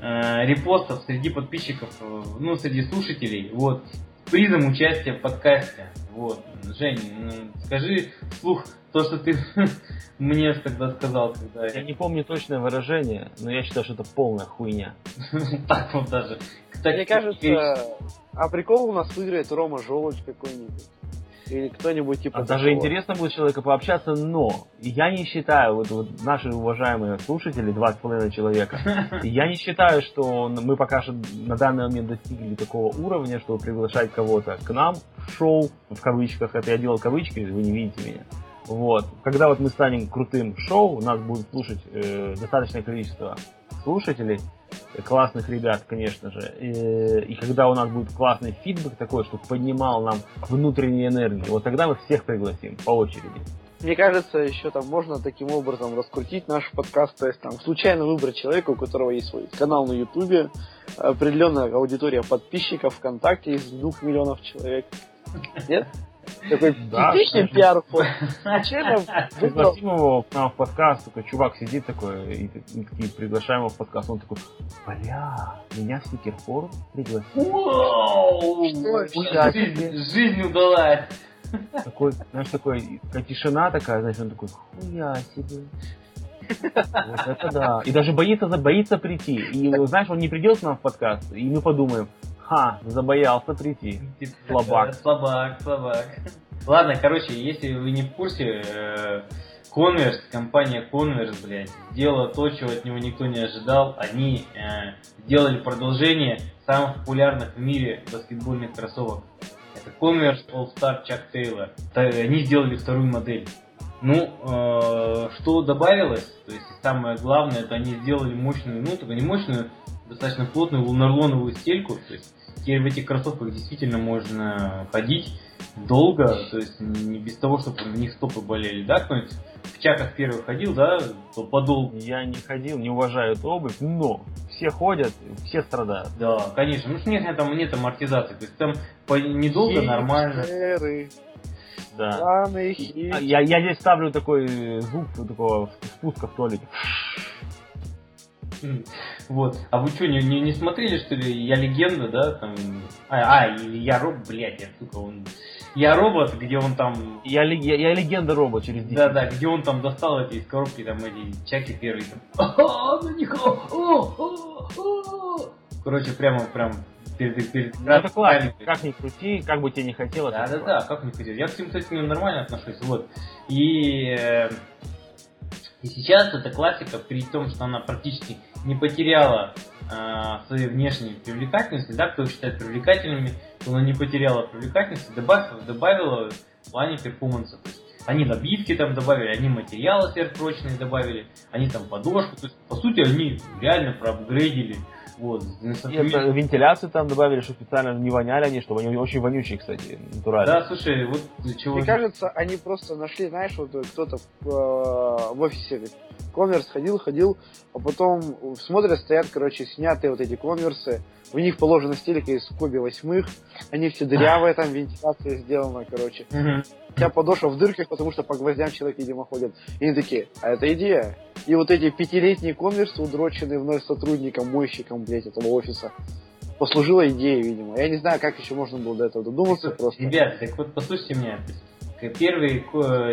э, репостов среди подписчиков, э, ну, среди слушателей, вот, с призом участия в подкасте. Вот. Жень, ну, скажи вслух то, что ты мне тогда сказал, когда Я не помню точное выражение, но я считаю, что это полная хуйня. так вот даже. Кстати, мне кажется, а прикол у нас выиграет Рома Желудь какой-нибудь. Или кто-нибудь типа А даже такого. интересно будет с человеком пообщаться, но я не считаю, вот, вот наши уважаемые слушатели, 2,5 человека, я не считаю, что мы пока что на данный момент достигли такого уровня, чтобы приглашать кого-то к нам в шоу, в кавычках, это я делал кавычки, вы не видите меня. Вот. Когда вот мы станем крутым шоу, нас будет слушать э, достаточное количество слушателей, классных ребят, конечно же. Э, И когда у нас будет классный фидбэк такой, чтобы поднимал нам внутреннюю энергию, вот тогда мы всех пригласим по очереди. Мне кажется, еще там можно таким образом раскрутить наш подкаст, то есть там случайно выбрать человека, у которого есть свой канал на Ютубе, определенная аудитория подписчиков ВКонтакте из двух миллионов человек. Нет? Такой Да, типичный пиар ход. Случайно выбрал. Пригласим его к нам в подкаст, такой чувак сидит такой, и и такие приглашаем его в подкаст, он такой, бля, меня в Сникерфор пригласили. Вау! Что? Жизнь, жизнь удалась. Такой, знаешь, такой, такая тишина такая, знаешь, он такой, хуя себе. Вот это да. И даже боится, боится прийти. И знаешь, он не придет к нам в подкаст, и мы подумаем, ха, забоялся прийти. Слабак. Э, Слабак, слабак. Ладно, короче, если вы не в курсе, э, Converse, компания Converse, блядь, сделала то, чего от него никто не ожидал. Они э, сделали продолжение самых популярных в мире баскетбольных кроссовок. Это Converse All Star Chuck Taylor. Они сделали вторую модель. Ну, э, что добавилось, то есть самое главное, это они сделали мощную, ну, только не мощную, достаточно плотную лунарлоновую стельку, то есть теперь в этих кроссовках действительно можно ходить долго, то есть не без того, чтобы в них стопы болели, да, кто-нибудь в чаках первый ходил, да, то подол, Я не ходил, не уважаю эту обувь, но все ходят, все страдают. да, конечно, ну нет, там нет амортизации, то есть там по- недолго нормально. Хипстеры, Да. Странные А. Я, я здесь ставлю такой звук такого спуска в туалете. Вот. А вы что, не, не, не смотрели, что ли, Я легенда, да? Там... А, а, Я робот, блядь, я, сука, он... Я робот, где он там... Я, я, я легенда робот через 10. Да, да, где он там достал эти из коробки, там эти чаки первые, там... на них, Короче, прямо, прям перед, перед ну, это классика, как ни крути, как бы тебе не хотелось. Да, да, да, как ни крути. Я к всем, кстати, нормально отношусь. Вот. И, э, и сейчас эта классика, при том, что она практически не потеряла э, своей внешней привлекательности, да, кто считает привлекательными, то она не потеряла привлекательности, добавила, добавила в плане перформанса. То есть они набивки там добавили, они материалы сверхпрочные добавили, они там подошку. То есть, по сути, они реально проапгрейдили вот, это, вентиляцию там добавили, что специально не воняли они, чтобы они очень вонючие, кстати, натурально. Да, слушай, вот для чего... Мне кажется, они просто нашли, знаешь, вот кто-то в, э, в офисе конверс ходил, ходил, а потом смотрят, стоят, короче, снятые вот эти конверсы, в них положена стелька из Коби восьмых, они все дырявые, там вентиляция сделана, короче. Вся подошва в дырках, потому что по гвоздям человек, видимо, ходит. И они такие, а это идея. И вот эти пятилетние конверсы, удроченные вновь сотрудником, мойщиком, блядь, этого офиса, послужила идеей, видимо. Я не знаю, как еще можно было до этого додуматься просто. Ребят, так вот послушайте меня первые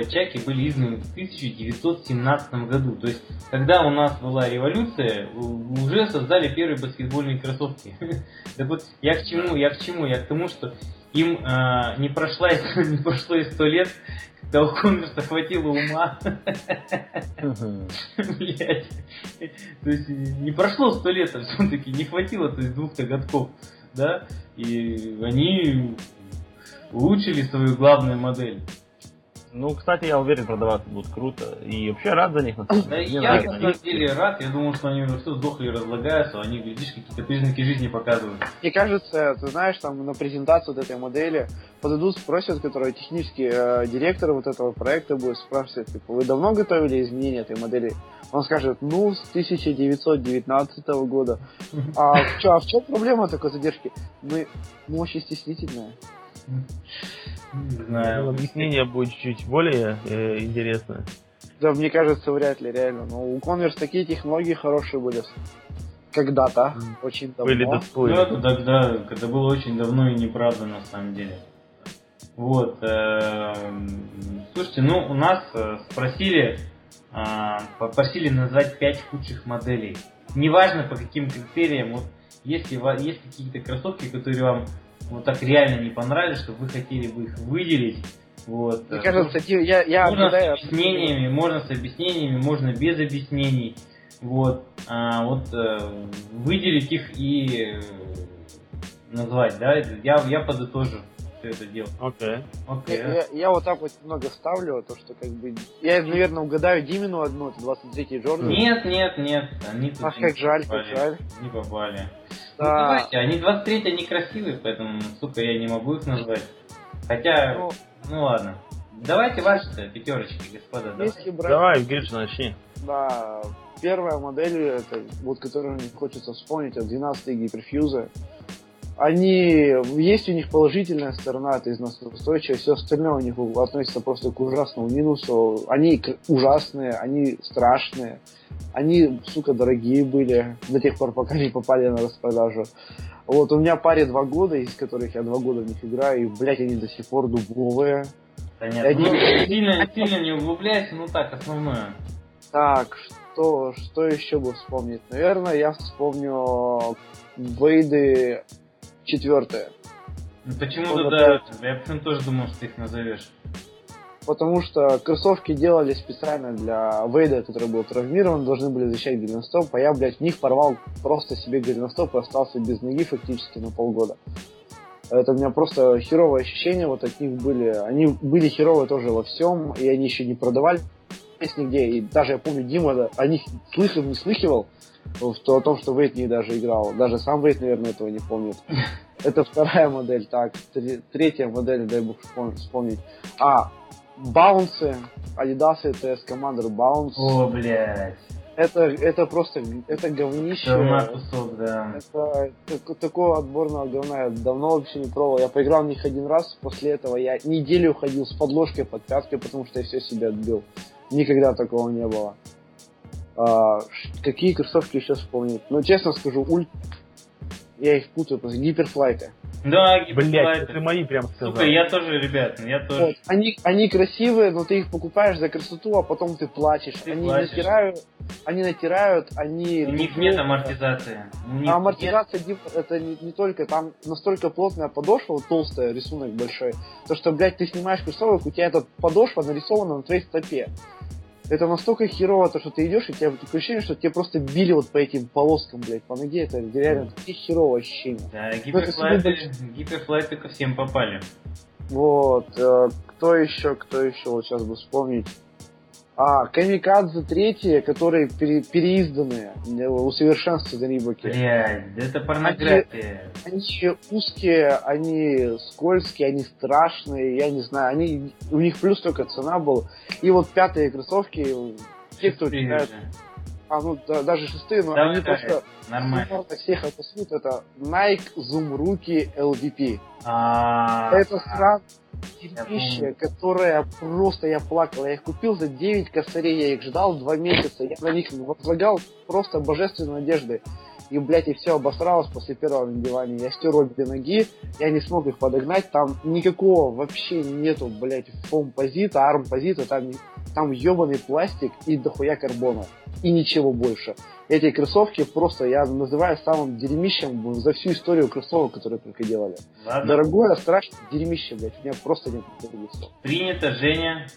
чаки были изданы в 1917 году. То есть, когда у нас была революция, уже создали первые баскетбольные кроссовки. Так вот, я к чему? Я к чему? Я к тому, что им э, не, прошла, не прошло и сто лет, когда у Конверса хватило ума. Блять. То есть не прошло сто лет, а все-таки не хватило то есть двух-то годков. Да? И они улучшили свою главную модель. Ну, кстати, я уверен, продаваться будут круто. И вообще рад за них. Да я на самом деле рад. Я думал, что они уже все сдохли и разлагаются. Они, видишь, какие-то признаки жизни показывают. Мне кажется, ты знаешь, там на презентацию вот этой модели подойдут, спросят, который технический э, директор вот этого проекта будет спрашивать, типа, вы давно готовили изменения этой модели? Он скажет, ну, с 1919 года. А, чё, а в чем проблема такой задержки? Мы, мы очень стеснительные. Не знаю. Ну, объяснение будет чуть более э, интересное. Да, мне кажется, вряд ли, реально. Но у Converse такие технологии хорошие были. Когда-то, mm. очень давно. Были. Ну, это тогда, когда было очень давно и неправда, на самом деле. Вот. Э, слушайте, ну, у нас э, спросили, э, попросили назвать 5 худших моделей. Неважно по каким критериям, вот если есть какие-то кроссовки, которые вам вот так реально не понравились, что вы хотели бы их выделить. Вот. Мне кажется, я, я можно с объяснениями, можно с объяснениями, можно без объяснений. Вот. А, вот э, выделить их и э, назвать, да, я, я подытожу все это дело. Окей. Okay. Okay. Я, я, я вот так вот немного ставлю, то что как бы. Я, наверное, угадаю Димину одну, это 23-й Джордан. Нет, нет, нет. Они Ах, как жаль, попали. как жаль. Не попали. Да. Ну, давайте, они 23 они красивые, поэтому, сука, я не могу их назвать. Хотя, ну, ну ладно. Давайте ваши пятерочки, господа. Давай, брать... давай Гриш, начни. Да, первая модель, это, вот, которую мне хочется вспомнить, это 12 гиперфьюзы они, есть у них положительная сторона, это износоустойчивость, все остальное у них относится просто к ужасному минусу. Они ужасные, они страшные, они, сука, дорогие были до тех пор, пока не попали на распродажу. Вот, у меня паре два года, из которых я два года в них играю, и, блядь, они до сих пор дубовые. Понятно. Они... Ну, сильно, сильно не углубляйся, ну так, основное. Так, что, что еще бы вспомнить? Наверное, я вспомню Вейды четвертое. Ну, почему-то да, я почему тоже думал, что ты их назовешь. Потому что кроссовки делали специально для Вейда, который был травмирован, должны были защищать голеностоп, а я, блядь, в них порвал просто себе голеностоп и остался без ноги фактически на полгода. Это у меня просто херовое ощущение вот от них были. Они были херовые тоже во всем, и они еще не продавали нигде. И даже я помню, Дима о них слыхал, не слыхивал, в то, о том, что Вейт не даже играл. Даже сам Вейт, наверное, этого не помнит. Это вторая модель. Так, третья модель, дай бог вспомнить. А, баунсы, Adidas TS Commander Bounce. О, блядь. Это, это просто, это говнище. Это кусок, да. Это, это, такого отборного говна я давно вообще не пробовал. Я поиграл в них один раз, после этого я неделю ходил с подложкой под пяткой, потому что я все себе отбил. Никогда такого не было. А, какие кроссовки еще вспомнить? Ну, честно скажу, ульт... Я их путаю, просто гиперфлайты. Да, Блять, ты мои прям сказал. Сука, я тоже, ребят, я тоже. Вот. Они, они красивые, но ты их покупаешь за красоту, а потом ты плачешь. Ты они плачешь. натирают, они натирают, они... У них нет амортизации. а амортизация нет. это не, не только, там настолько плотная подошва, вот толстая, рисунок большой, то что, блядь, ты снимаешь кроссовок, у тебя эта подошва нарисована на твоей стопе это настолько херово, то, что ты идешь, и тебя такое ощущение, что тебе просто били вот по этим полоскам, блядь, по ноге, это реально такие херовое ощущение. Да, гиперфлайты, гиперфлайты ко всем попали. Вот, э, кто еще, кто еще, вот сейчас бы вспомнить. А, Камикадзе третьи, которые пере, переизданные, усовершенствованы Рибаки. Блядь, это порнография. Они, они узкие, они скользкие, они страшные, я не знаю, они, у них плюс только цена был. И вот пятые кроссовки, те, кто играет, а ну да, даже шестые, но да, они да, просто нормально. всех опасут, это Nike Zoom Rookie LVP. А, это странно терпище, которое просто я плакал. Я их купил за 9 косарей, я их ждал 2 месяца. Я на них возлагал просто божественной надежды. И, блядь, и все обосралось после первого надевания. Я стер обе ноги, я не смог их подогнать. Там никакого вообще нету, блядь, фом-позита, арм-позита. Там, там ебаный пластик и дохуя карбона. И ничего больше эти кроссовки просто я называю самым дерьмищем за всю историю кроссовок, которые только делали. Ладно. Дорогое, страшное дерьмище, блядь. У меня просто нет слов. Принято, Женя.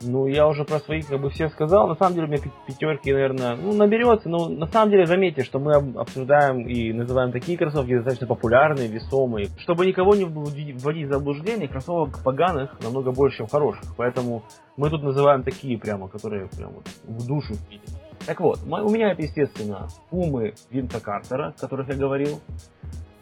Ну, я уже про своих как бы все сказал. На самом деле, у меня пятерки, наверное, ну, наберется. Но на самом деле, заметьте, что мы обсуждаем и называем такие кроссовки достаточно популярные, весомые. Чтобы никого не вводить в заблуждение, кроссовок поганых намного больше, чем хороших. Поэтому мы тут называем такие прямо, которые прям вот в душу впитаны. Так вот, у меня это, естественно, пумы Винта Картера, о которых я говорил.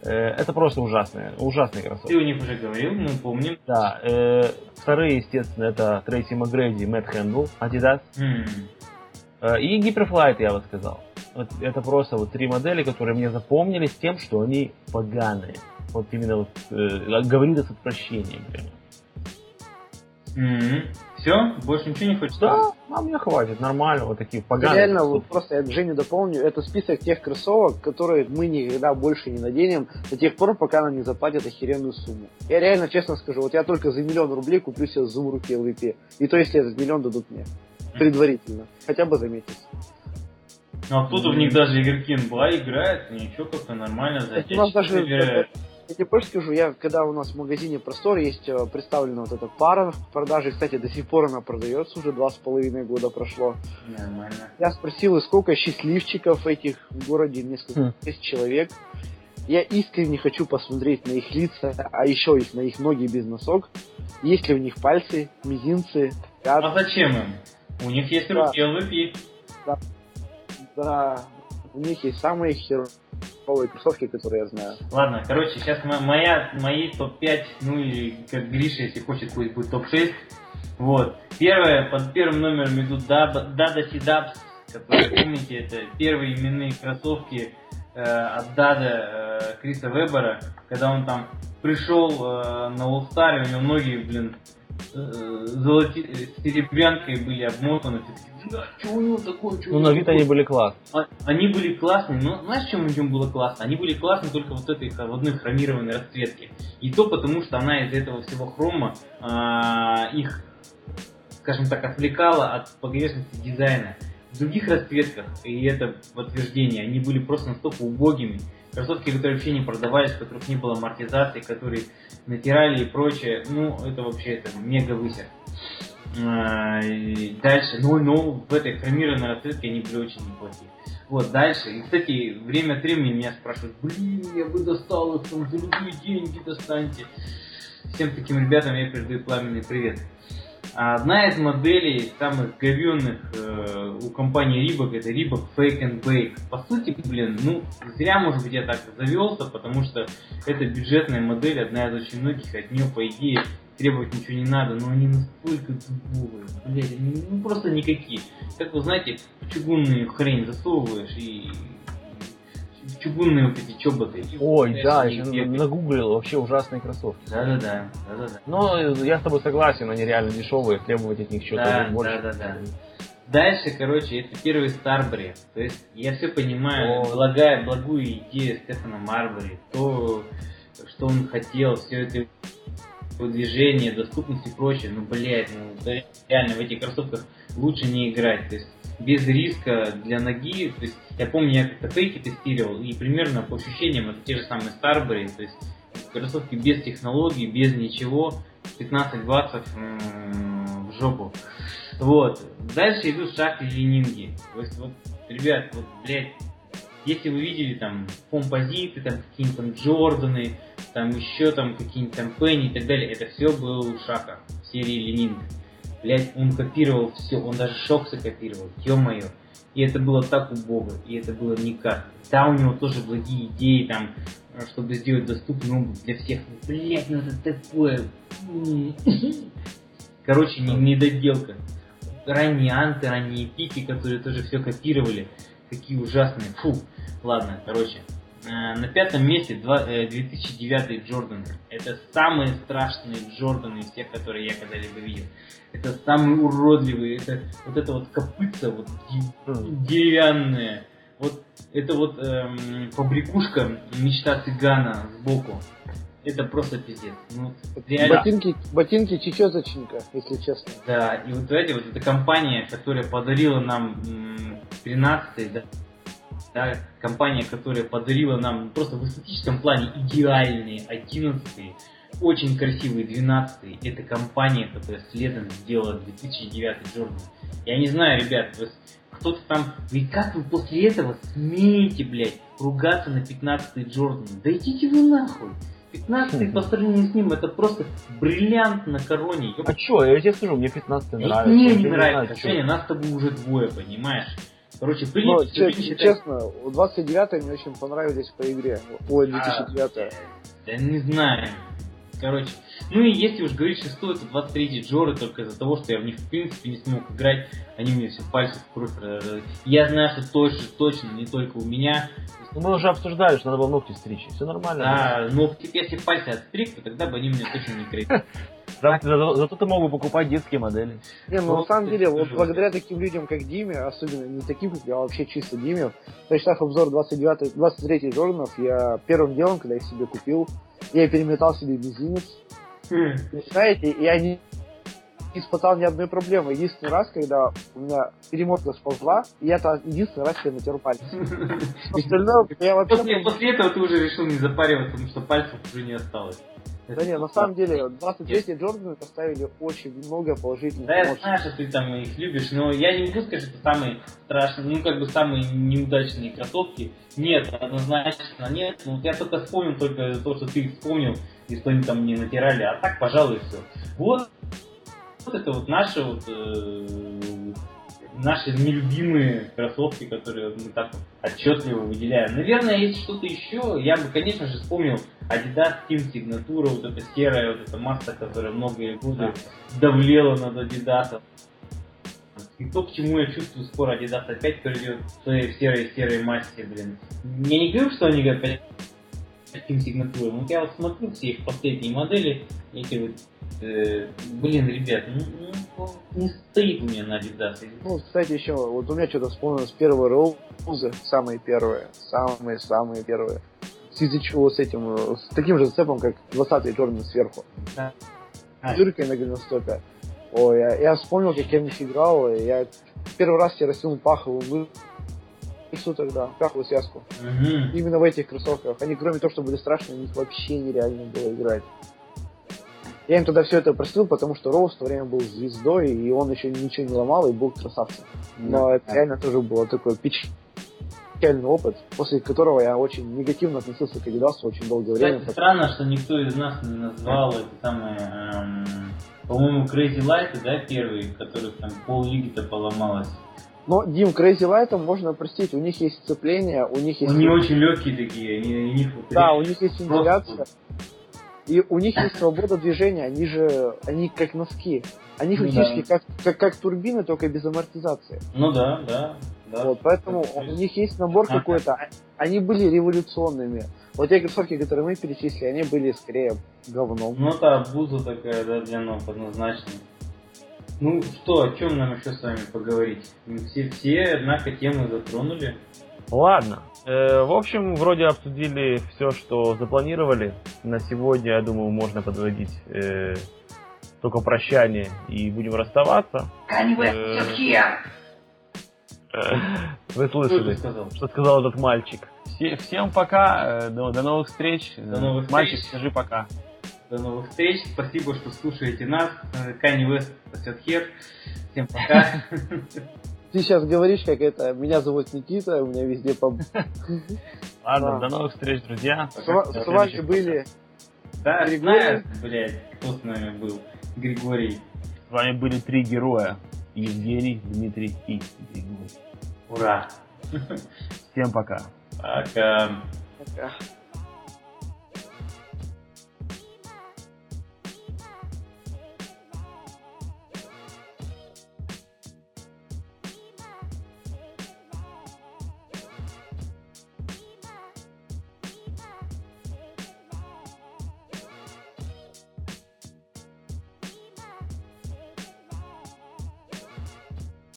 Э, это просто ужасные, ужасные кроссовки. Ты о них уже говорил, мы помним. Да. Э, вторые, естественно, это Трейси Макгрейди, Мэтт Хэндл, Adidas. Mm. и Гиперфлайт, я бы сказал. Вот это просто вот три модели, которые мне запомнились тем, что они поганые. Вот именно вот, э, говорю это с отвращением прямо. Mm-hmm. Все? Больше ничего не хочешь? Да, а мне хватит, нормально, вот такие поганые. Реально, вот просто я Жене дополню, это список тех кроссовок, которые мы никогда больше не наденем до тех пор, пока нам не заплатят охеренную сумму. Я реально честно скажу, вот я только за миллион рублей куплю себе Zoom руки LVP. И то, если этот миллион дадут мне. Предварительно. Хотя бы за месяц. Ну а кто-то в них даже игроки НБА играет, ничего как-то нормально. За у нас даже, я тебе больше скажу, я, когда у нас в магазине Простор есть э, представлена вот эта пара в продаже, кстати, до сих пор она продается, уже два с половиной года прошло. Нормально. Я спросил, сколько счастливчиков этих в городе, несколько хм. тысяч человек. Я искренне хочу посмотреть на их лица, а еще их на их ноги без носок. Есть ли у них пальцы, мизинцы, пятки. А зачем им? У них есть да. руки LVP. Да. да, у них есть самые херовые новые кроссовки, которые я знаю. Ладно, короче, сейчас моя, мои топ-5, ну или как Гриша, если хочет, пусть будет топ-6. Вот. Первое, под первым номером идут Dada T-Dubs, которые, помните, это первые именные кроссовки э, от Дада э, Криса Вебера, когда он там пришел э, на и у него ноги, блин, э, золоти... серебрянкой были обмотаны, да, что у него такое, что Ну, на вид они были классные. А, они были классные, но знаешь, чем в нем было классно? Они были классные только вот этой в одной хромированной расцветке. И то потому, что она из этого всего хрома а, их, скажем так, отвлекала от погрешности дизайна. В других расцветках, и это подтверждение, они были просто настолько убогими. Кроссовки, которые вообще не продавались, в которых не было амортизации, которые натирали и прочее, ну, это вообще это мега высер. А, дальше, ну, ну, в этой хромированной расцветке они были очень неплохие. Вот, дальше. И, кстати, время от времени меня спрашивают, блин, я бы достал их там за любые деньги достаньте. Всем таким ребятам я передаю пламенный привет. Одна из моделей самых говенных э, у компании Reebok это Reebok Fake and Bake. По сути, блин, ну, зря, может быть, я так завелся, потому что это бюджетная модель, одна из очень многих, от нее, по идее, требовать ничего не надо, но они настолько дубовые, блядь, они ну, просто никакие. Как вы знаете, чугунную хрень засовываешь и чугунные вот эти чоботы. Ой, да, я нагуглил вообще ужасные кроссовки. Да-да-да. да-да-да. Но я с тобой согласен, они реально дешевые, требовать от них что-то да, больше. Да-да-да. Дальше, короче, это первый Старбери. То есть я все понимаю, О. благая, благую идею Стефана Марбери, то, что он хотел, все это движение, доступность и прочее. Ну, блядь, ну, да, реально в этих кроссовках лучше не играть. То есть без риска для ноги. То есть я помню, я как-то фейки тестировал, и примерно по ощущениям это те же самые Старбери. То есть кроссовки без технологий, без ничего, 15 баксов м, в жопу. Вот. Дальше идут шахты ленинги. То есть, вот, ребят, вот, блядь, если вы видели там композиты, там какие-нибудь там Джорданы, там еще там какие-нибудь там Пенни и так далее, это все было у Шака в серии Ленинг. Блять, он копировал все, он даже Шокса копировал, ё-моё. И это было так убого, и это было никак. Да, у него тоже благие идеи, там, э, чтобы сделать доступную обувь для всех. Ну, блять, ну это такое... Короче, не, недоделка. Ранние анты, ранние пики, которые тоже все копировали. Какие ужасные. Фу. Ладно, короче. Э, На пятом месте два- э, 2009 Джордан. Это самые страшные Джорданы из всех, которые я когда-либо видел. Это самые уродливые. Это вот это вот копытца, вот де- деревянная. Вот это вот эм, побрякушка мечта цыгана сбоку. Это просто пиздец. Ну, реально. Ботинки, ботинки чечеточника, если честно. Да, и вот знаете, вот эта компания, которая подарила нам м, 13 да, да, компания, которая подарила нам просто в эстетическом плане идеальные 11 очень красивые 12 это компания, которая следом сделала 2009 Джордан. Я не знаю, ребят, вы- кто-то там, вы как вы после этого смеете, блядь, ругаться на 15 Джордан? Да идите вы нахуй! 15 по сравнению с ним это просто бриллиант на короне. ёп- А чё, я тебе скажу, мне 15 и нравится. мне не не нравится. Женя, нас с тобой уже двое, понимаешь? Короче, в Но, принципе, че- Блин считает- честно, у 29 мне очень понравились по игре. Ой, 2009 Да не знаю. Короче, ну и если уж говорить шестой, это 23 Джоры, только из-за того, что я в них в принципе не смог играть, они мне все пальцы в кровь. Я знаю, что точно, точно, не только у меня. Ну, мы уже обсуждали, что надо было ногти стричь. Все нормально. Да, но если пальцы отстриг, то тогда бы они меня точно не за- зато ты мог бы покупать детские модели. Не, ну Ну, на самом деле, вот благодаря таким людям, как Диме, особенно не таким, как я, а вообще чисто Диме, прочитав обзор 29, 23 Джорданов, я первым делом, когда их себе купил, я переметал себе мизинец, Хм. знаете, и я не испытал ни одной проблемы. Единственный раз, когда у меня перемотка сползла, и я то единственный раз себе натер пальцы. Остальное, я вообще... После, после этого ты уже решил не запариваться, потому что пальцев уже не осталось. Да не, на самом деле, 23 Джорданы поставили очень много положительных Да, я знаю, что ты там их любишь, но я не могу сказать, что это самые страшные, ну, как бы самые неудачные кроссовки. Нет, однозначно нет. Ну, я только вспомнил только то, что ты вспомнил, и что они там мне натирали, а так, пожалуй, все. Вот, вот это вот наши вот, э, наши нелюбимые кроссовки, которые мы так отчетливо выделяем. Наверное, если что-то еще, я бы, конечно же, вспомнил Adidas Team Signature, вот эта серая, вот эта масса, которая многие годы давлела над Adidas. И то, к чему я чувствую, скоро Adidas опять придет в своей серой-серой массе, блин. Я не говорю, что они опять Team Signature, но я вот смотрю все их последние модели, эти вот, э, блин, ребят, ну, ну, не стоит у меня на Adidas. Ну, кстати, еще, вот у меня что-то вспомнилось первые роузы, самые первые, самые-самые первые. С язычком, с этим, э, с таким же зацепом, как 20-й Джордан сверху. Да. Дыркой на голеностопе. Ой, я, я вспомнил, как я в них играл, и я первый раз себе растянул паховую мышцу тогда, паховую связку. Мгм. Именно в этих кроссовках. Они, кроме того, что были страшные, в них вообще нереально было играть. Я им тогда все это простил, потому что Роуз в то время был звездой, и он еще ничего не ломал, и был красавцем. Но это реально тоже был такой печ- печальный опыт, после которого я очень негативно относился к Adidas очень долгое время. Кстати, странно, что никто из нас не назвал это самое, эм, по-моему, Crazy Light, да, первый, которых там пол лиги-то поломалось. Но Дим, Crazy Light можно простить, у них есть сцепление, у них есть... Они очень легкие такие, они, у них Да, у них есть вентиляция. И у них есть свобода движения, они же, они как носки. Они Ну фактически как, как, как турбины, только без амортизации. Ну да, да, да. Вот, поэтому То у них есть набор какой-то. а- Они были революционными. Вот те кроссовки, которые мы перечислили, они были скорее говном. Ну это обуза такая, да, для ног однозначно. Ну что, о чем нам еще с вами поговорить? Все, все однако, темы затронули. Ладно. Э, в общем, вроде обсудили все, что запланировали. На сегодня, я думаю, можно подводить э, только прощание и будем расставаться. Э, э, Вы слышали, что сказал этот мальчик. Все, всем пока, э, до, новых встреч. До новых Мальчик, скажи пока. До новых встреч. Спасибо, что слушаете нас. Кани Вест сосет хер. Всем пока. Ты сейчас говоришь, как это, меня зовут Никита, у меня везде по... Ладно, до новых встреч, друзья. С, ва- с вами были Да, знаю, блядь, кто с нами был. Григорий. С вами были три героя. Евгений, Дмитрий и Григорий. Ура. Всем пока. Пока. Пока.